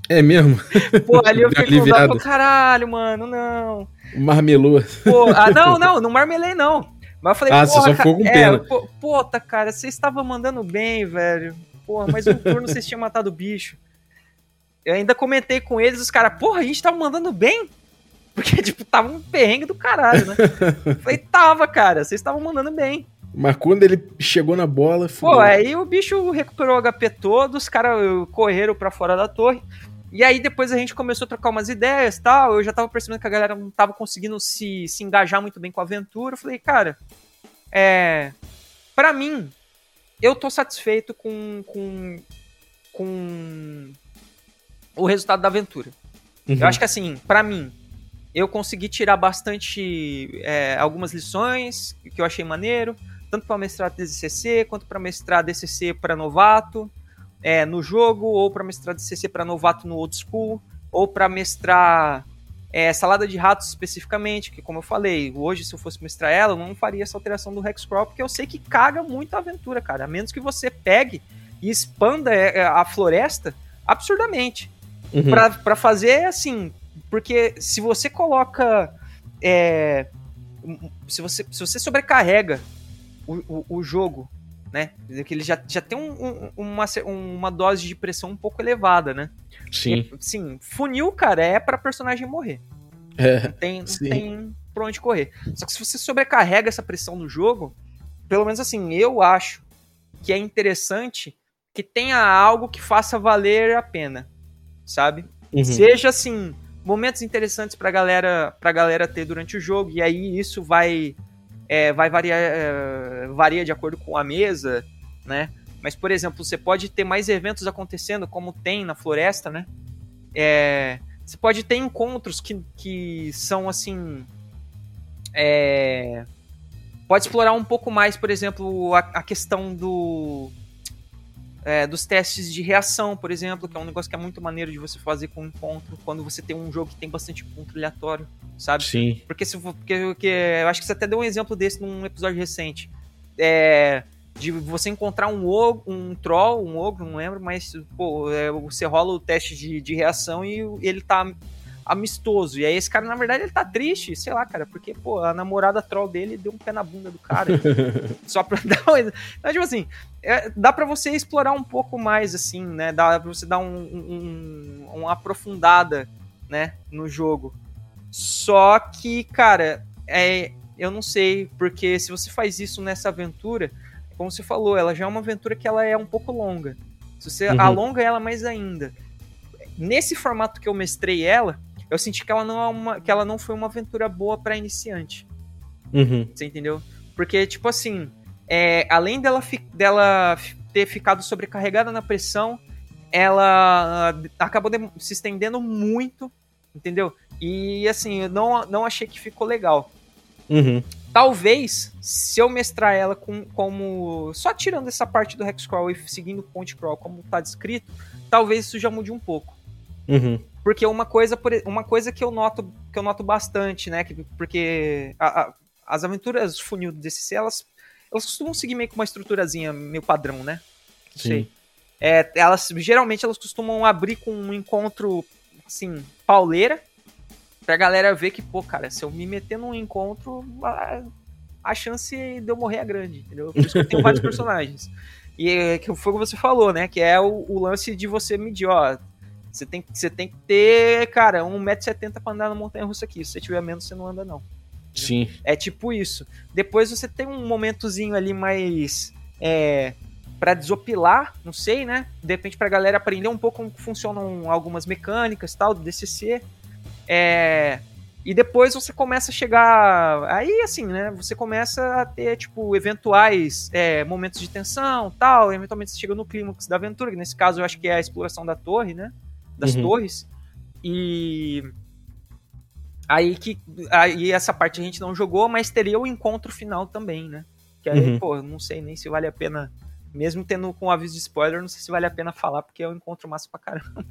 É mesmo? Pô, ali eu <laughs> fiquei com dó, aliviado. caralho, mano, não. Marmelou. Pô, ah, não, não, não marmelei, não. Mas eu falei, Ah, você porra, só ficou ca- com é, pena. pô, Puta, cara, você estava mandando bem, velho. Porra, mas um turno vocês tinham matado o bicho. Eu ainda comentei com eles, os caras, porra, a gente tava mandando bem? Porque, tipo, tava um perrengue do caralho, né? <laughs> Falei, tava, cara, vocês estavam mandando bem. Mas quando ele chegou na bola, Pô, fudeu. aí o bicho recuperou o HP todo, os caras correram pra fora da torre. E aí depois a gente começou a trocar umas ideias e tal. Eu já tava percebendo que a galera não tava conseguindo se, se engajar muito bem com a aventura. Eu falei, cara, é. Pra mim, eu tô satisfeito com. com. com o resultado da aventura. Uhum. Eu acho que assim, pra mim, eu consegui tirar bastante é, algumas lições que eu achei maneiro, tanto para mestrar DCC quanto para mestrar DCC para novato é, no jogo, ou para mestrar DCC para novato no old school, ou para mestrar é, salada de ratos especificamente, que como eu falei, hoje se eu fosse mestrar ela, eu não faria essa alteração do Hexcrawl, porque eu sei que caga muito a aventura, cara. A menos que você pegue e expanda é, a floresta absurdamente Uhum. Pra para fazer assim, porque se você coloca é, se você se você sobrecarrega o, o, o jogo, né? Que ele já, já tem um- um- uma, uma dose de pressão um pouco elevada, né? Sim. E, sim, funil, cara, é pra personagem morrer. É. Não tem, não Sim. tem pra onde correr. Só que se você sobrecarrega essa pressão no jogo, pelo menos assim, eu acho que é interessante que tenha algo que faça valer a pena, sabe? Uhum. Seja assim, momentos interessantes pra galera, pra galera ter durante o jogo, e aí isso vai é, vai variar é, varia de acordo com a mesa, né? Mas, por exemplo, você pode ter mais eventos acontecendo, como tem na floresta, né? É, você pode ter encontros que, que são assim. é, pode explorar um pouco mais, por exemplo, a, a questão do. É, dos testes de reação, por exemplo, que é um negócio que é muito maneiro de você fazer com um encontro, quando você tem um jogo que tem bastante encontro aleatório, sabe? Sim. Porque se for- porque, porque eu acho que você até deu um exemplo desse num episódio recente. É, de você encontrar um ogro, um troll, um ogro, não lembro, mas pô, é, você rola o teste de, de reação e ele tá amistoso. E aí esse cara, na verdade, ele tá triste, sei lá, cara, porque, pô, a namorada troll dele deu um pé na bunda do cara. <laughs> só pra <laughs> dar uma... Então, tipo assim, é, dá pra você explorar um pouco mais, assim, né? Dá pra você dar um, um- uma aprofundada, né, no jogo. Só que, cara, é, eu não sei, porque se você faz isso nessa aventura, como você falou, ela já é uma aventura que ela é um pouco longa. Se você Uhum. alonga ela mais ainda. Nesse formato que eu mestrei ela, eu senti que ela não, é uma, que ela não foi uma aventura boa pra iniciante. Uhum. Você entendeu? Porque, tipo assim, é, além dela, fi- dela ter ficado sobrecarregada na pressão, ela ah, acabou de- se estendendo muito, entendeu? E assim, eu não, não achei que ficou legal. Uhum. Talvez, se eu mestrar ela com, como. Só tirando essa parte do Hexcrawl e seguindo o Point Crawl como tá descrito, talvez isso já mude um pouco. Uhum. Porque uma coisa, uma coisa que eu noto que eu noto bastante, né? Que, porque a, a, as aventuras funil do DCC, elas, elas costumam seguir meio com uma estruturazinha meio padrão, né? Não Sim. sei. É, elas geralmente elas costumam abrir com um encontro assim, pauleira, pra galera ver que, pô, cara, se eu me meter num encontro, a, a chance de eu morrer é grande, entendeu? Por isso que eu tenho vários <laughs> personagens. E é, que foi o que você falou, né? Que é o, o lance de você medir, ó. Você tem, você tem que ter, cara, 1,70m pra andar na montanha russa aqui. Se você tiver menos, você não anda, não. Sim. É tipo isso. Depois você tem um momentozinho ali mais. É, para desopilar, não sei, né? De repente pra galera aprender um pouco como funcionam algumas mecânicas tal, do DCC. É, e depois você começa a chegar. Aí, assim, né? Você começa a ter, tipo, eventuais é, momentos de tensão tal. eventualmente você chega no clímax da aventura, que nesse caso eu acho que é a exploração da torre, né? Das Uhum. torres. E. Aí que. Aí essa parte a gente não jogou, mas teria o encontro final também, né? Que aí, Uhum. pô, não sei nem se vale a pena. Mesmo tendo com aviso de spoiler, não sei se vale a pena falar, porque é um encontro massa pra caramba.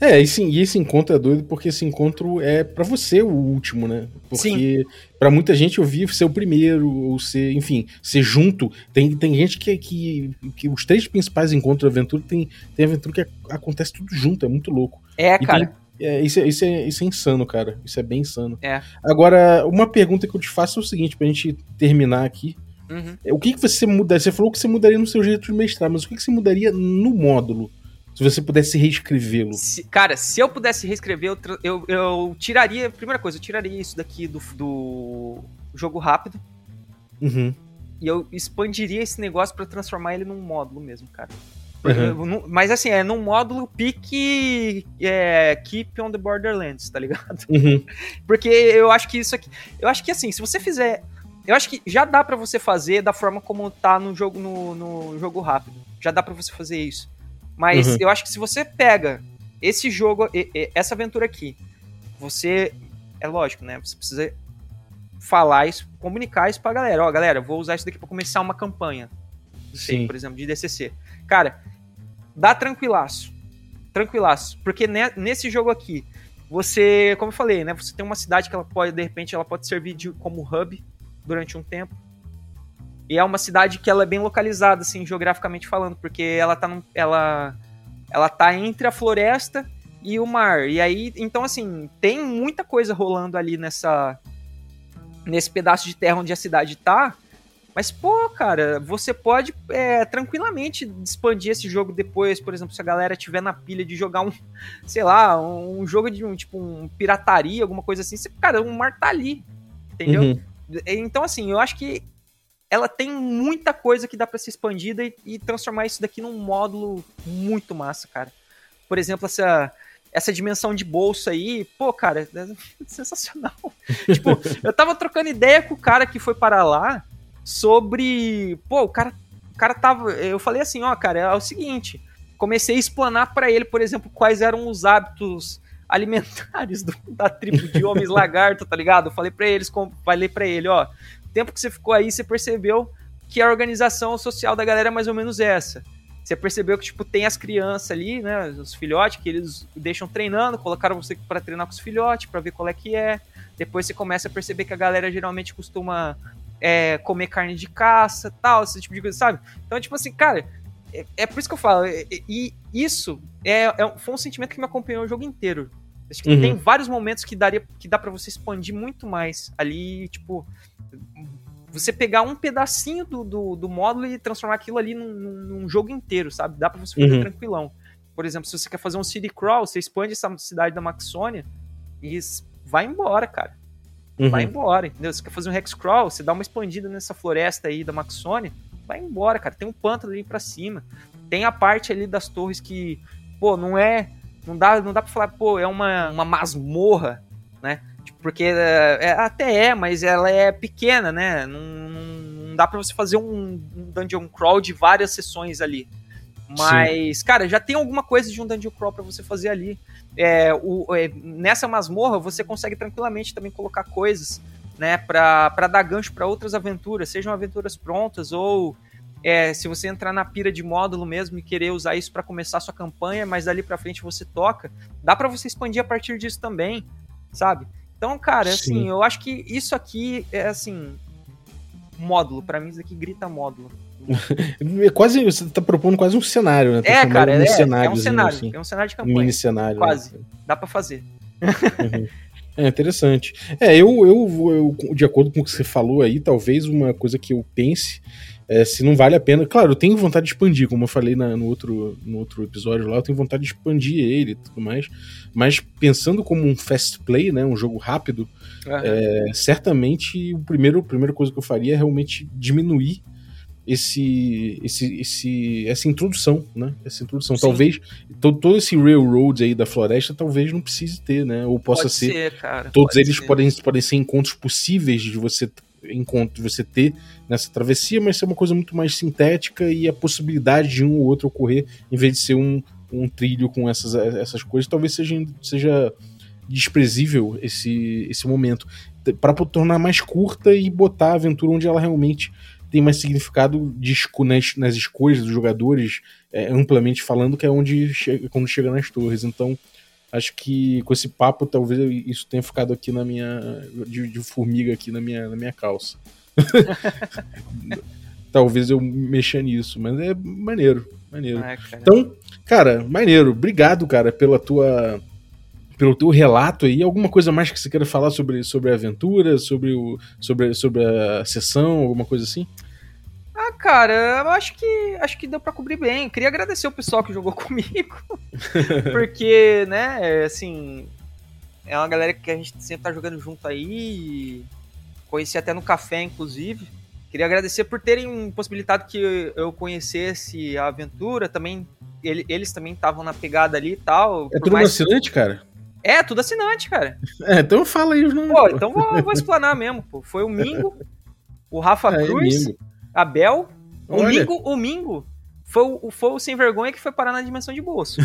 É, e, sim, e esse encontro é doido porque esse encontro é pra você o último, né? Porque pra muita gente ouvir ser o primeiro, ou ser, enfim, ser junto. Tem, tem gente que, que, que os três principais encontros da aventura tem, tem aventura que acontece tudo junto, é muito louco. É, E cara. tem- é, isso, é, isso, é, isso é insano, cara. Isso é bem insano. É. Agora, uma pergunta que eu te faço é o seguinte, pra gente terminar aqui. Uhum. É, O que, que você mudaria? Você falou que você mudaria no seu jeito de mestrar, mas o que, que você mudaria no módulo? Se você pudesse reescrevê-lo. Cara, se eu pudesse reescrever, eu, eu, eu tiraria. Primeira coisa, eu tiraria isso daqui do, do jogo rápido. Uhum. E eu expandiria esse negócio pra transformar ele num módulo mesmo, cara. Uhum. Mas assim, é num módulo pique é, Keep on the Borderlands, tá ligado? Uhum. <laughs> Porque eu acho que isso aqui. Eu acho que assim, se você fizer. Eu acho que já dá pra você fazer da forma como tá no jogo no, no jogo rápido. Já dá pra você fazer isso. Mas Uhum. eu acho que se você pega esse jogo, essa aventura aqui, você. É lógico, né? Você precisa falar isso, comunicar isso pra galera. Ó, galera, vou usar isso daqui pra começar uma campanha. Sei, Sim. por exemplo, de DCC. Cara, dá tranquilaço. Tranquilaço. Porque ne- nesse jogo aqui, você, como eu falei, né? Você tem uma cidade que ela pode, de repente, ela pode servir de, como hub durante um tempo. E é uma cidade que ela é bem localizada, assim, geograficamente falando, porque ela tá, num, ela, ela tá entre a floresta e o mar. E aí, então, assim, tem muita coisa rolando ali nessa nesse pedaço de terra onde a cidade tá. Mas, pô, cara, você pode é, tranquilamente expandir esse jogo depois, por exemplo, se a galera tiver na pilha de jogar um, <laughs> sei lá, um, jogo de um tipo um pirataria, alguma coisa assim. Você, cara, o mar tá ali, entendeu? Uhum. Então, assim, eu acho que ela tem muita coisa que dá pra ser expandida e, e transformar isso daqui num módulo muito massa, cara. Por exemplo, essa, essa dimensão de bolsa aí, pô, cara, é <laughs> sensacional. <laughs> tipo, eu tava trocando ideia com o cara que foi para lá sobre. Pô, o cara, o cara tava. Eu falei assim, ó, cara, é o seguinte. Comecei a explanar para ele, por exemplo, quais eram os hábitos alimentares do- da tribo de homens <laughs> lagarto, tá ligado? Eu falei para eles, falei para ele, ó, tempo que você ficou aí, você percebeu que a organização social da galera é mais ou menos essa. Você percebeu que, tipo, tem as crianças ali, né, os filhotes, que eles deixam treinando, colocaram você para treinar com os filhotes, para ver qual é que é. Depois você começa a perceber que a galera geralmente costuma é, comer carne de caça, tal, esse tipo de coisa, sabe? Então, tipo assim, cara, é, é por isso que eu falo, e, e isso é, é- foi um sentimento que me acompanhou o jogo inteiro. Acho que Uhum. tem vários momentos que daria que dá pra você expandir muito mais ali, tipo, você pegar um pedacinho do, do, do módulo e transformar aquilo ali num, num- jogo inteiro, sabe? Dá pra você fazer Uhum. tranquilão. Por exemplo, se você quer fazer um city crawl, você expande essa cidade da Maxônia e vai embora, cara Uhum. vai embora, entendeu? Se você quer fazer um hex crawl, você dá uma expandida nessa floresta aí da Maxônia, vai embora, cara. Tem um pântano ali pra cima. Tem a parte ali das torres que, pô, não é. Não dá, não dá pra falar, pô, é uma, uma masmorra, né? Tipo, porque é, é- até é, mas ela é pequena, né? Não, não- dá pra você fazer um, um dungeon crawl de várias sessões ali. Mas, cara, já tem alguma coisa de um dungeon crawl pra você fazer ali. É, o, é, nessa masmorra você consegue tranquilamente também colocar coisas, né, pra, pra dar gancho pra outras aventuras, sejam aventuras prontas ou é, se você entrar na pira de módulo mesmo e querer usar isso para começar sua campanha, mas dali para frente você toca, dá para você expandir a partir disso também, sabe? Então, cara, Sim. assim, eu acho que isso aqui é assim, módulo, para mim isso aqui grita módulo. <laughs> é quase, você tá propondo quase um cenário, né? Tá é, cara, um é, é, um cenário, assim. é um cenário de campanha. Mini cenário. Quase, né? dá para fazer. Uhum. É interessante. É, eu, eu, eu, de acordo com o que você falou aí, talvez uma coisa que eu pense é, se não vale a pena. Claro, eu tenho vontade de expandir, como eu falei na, no, outro, no outro episódio lá, eu tenho vontade de expandir ele e tudo mais. Mas pensando como um fast play, né, um jogo rápido, uhum. é, certamente o primeiro, a primeira coisa que eu faria é realmente diminuir esse, esse, esse, essa introdução, né? Essa introdução. Sim. Talvez todo, todo esse railroad aí da floresta talvez não precise ter, né? Ou possa pode ser. ser cara, todos eles ser. Podem, podem ser encontros possíveis de você encontro você ter nessa travessia, mas ser uma coisa muito mais sintética e a possibilidade de um ou outro ocorrer, em vez de ser um, um trilho com essas, essas coisas, talvez seja, seja desprezível esse, esse momento. para tornar mais curta e botar a aventura onde ela realmente tem mais significado de, nas, nas escolhas dos jogadores, é, amplamente falando, que é onde chega, quando chega nas torres. Então, acho que com esse papo, talvez isso tenha ficado aqui na minha. de, de formiga aqui na minha, na minha calça. <laughs> talvez eu mexa nisso, mas é maneiro, maneiro. cara. Então, cara, maneiro. Obrigado, cara, pela tua pelo teu relato aí, alguma coisa mais que você queira falar sobre, sobre a aventura, sobre, o, sobre, sobre a sessão, alguma coisa assim? Cara, eu acho que acho que deu para cobrir bem. Queria agradecer o pessoal que jogou <laughs> comigo, porque, né, assim, é uma galera que a gente sempre tá jogando junto aí, conheci até no café, inclusive. Queria agradecer por terem possibilitado que eu conhecesse a aventura, também ele, eles também estavam na pegada ali e tal. É tudo mais... assinante, cara? É, tudo assinante, cara. <laughs> É, então fala aí os nomes. Pô, então vou, vou explanar mesmo, pô. Foi o Mingo, o Rafa é, Cruz, Mingo. Abel, o Mingo, o Mingo foi o, foi o sem vergonha que foi parar na dimensão de bolso.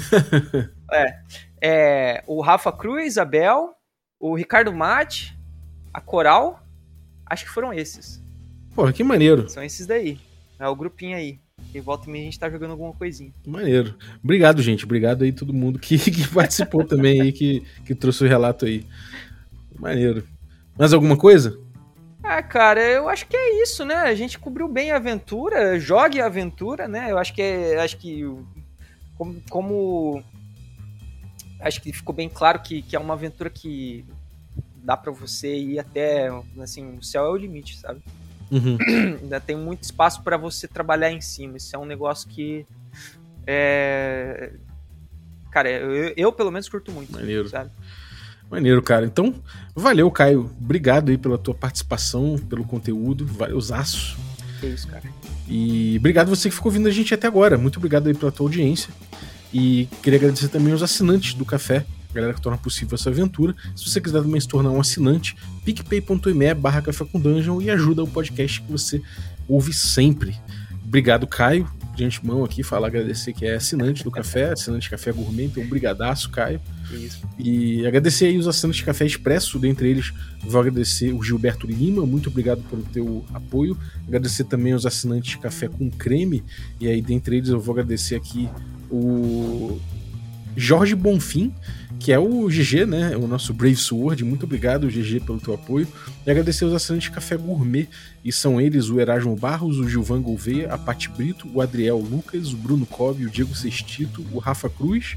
<laughs> é, é, o Rafa Cruz, Abel, o Ricardo Mate, a Coral, acho que foram esses. Porra, que maneiro. São esses daí. É o grupinho aí. E volta e meia a gente tá jogando alguma coisinha. Maneiro. Obrigado, gente. Obrigado aí todo mundo que, <laughs> que participou também aí, que, que trouxe o relato aí. Maneiro. Mais alguma coisa? Ah, cara, eu acho que é isso, né? A gente cobriu bem a aventura, jogue a aventura, né? Eu acho que é, acho que como, como acho que ficou bem claro que, que é uma aventura que dá para você ir até assim, o céu é o limite, sabe? Uhum. <clears throat> Ainda tem muito espaço para você trabalhar em cima. Isso é um negócio que. É... Cara, eu, eu, pelo menos curto muito. Maneiro. Sabe? Maneiro, cara. Então, valeu, Caio. Obrigado aí pela tua participação, pelo conteúdo. Valeu, Zaço. É isso, cara. E obrigado você que ficou ouvindo a gente até agora. Muito obrigado aí pela tua audiência. E queria agradecer também aos assinantes do Café galera que torna possível essa aventura. Se você quiser também se tornar um assinante, picpay.me barra café com dungeon e ajuda o podcast que você ouve sempre. Obrigado, Caio. De antemão aqui, falar, agradecer que é assinante do café, assinante de café gourmet, então brigadaço, Caio. Isso. E agradecer aí os assinantes de café expresso, dentre eles vou agradecer o Gilberto Lima, muito obrigado pelo teu apoio. Agradecer também os assinantes de café com creme, e aí dentre eles eu vou agradecer aqui o Jorge Bonfim, que é o GG, né? O nosso Brave Sword. Muito obrigado, GG, pelo teu apoio. E agradecer aos assinantes Café Gourmet. E são eles o Erasmo Barros, o Gilvan Gouveia, a Pati Brito, o Adriel Lucas, o Bruno Cobb, o Diego Sextito, o Rafa Cruz,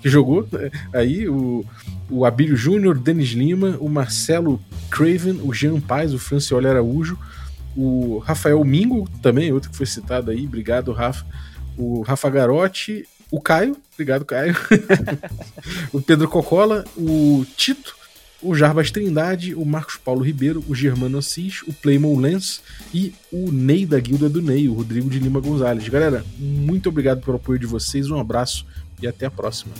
que jogou né? aí, o, o Abílio Júnior, Denis Lima, o Marcelo Craven, o Jean Paz, o Francioli Araújo, o Rafael Mingo, também, outro que foi citado aí. Obrigado, Rafa. O Rafa Garotti, o Caio, obrigado, Caio. <laughs> o Pedro Cocola, o Tito, o Jarbas Trindade, o Marcos Paulo Ribeiro, o Germano Assis, o Playmon Lens e o Ney da Guilda do Ney, o Rodrigo de Lima Gonzalez. Galera, muito obrigado pelo apoio de vocês, um abraço e até a próxima.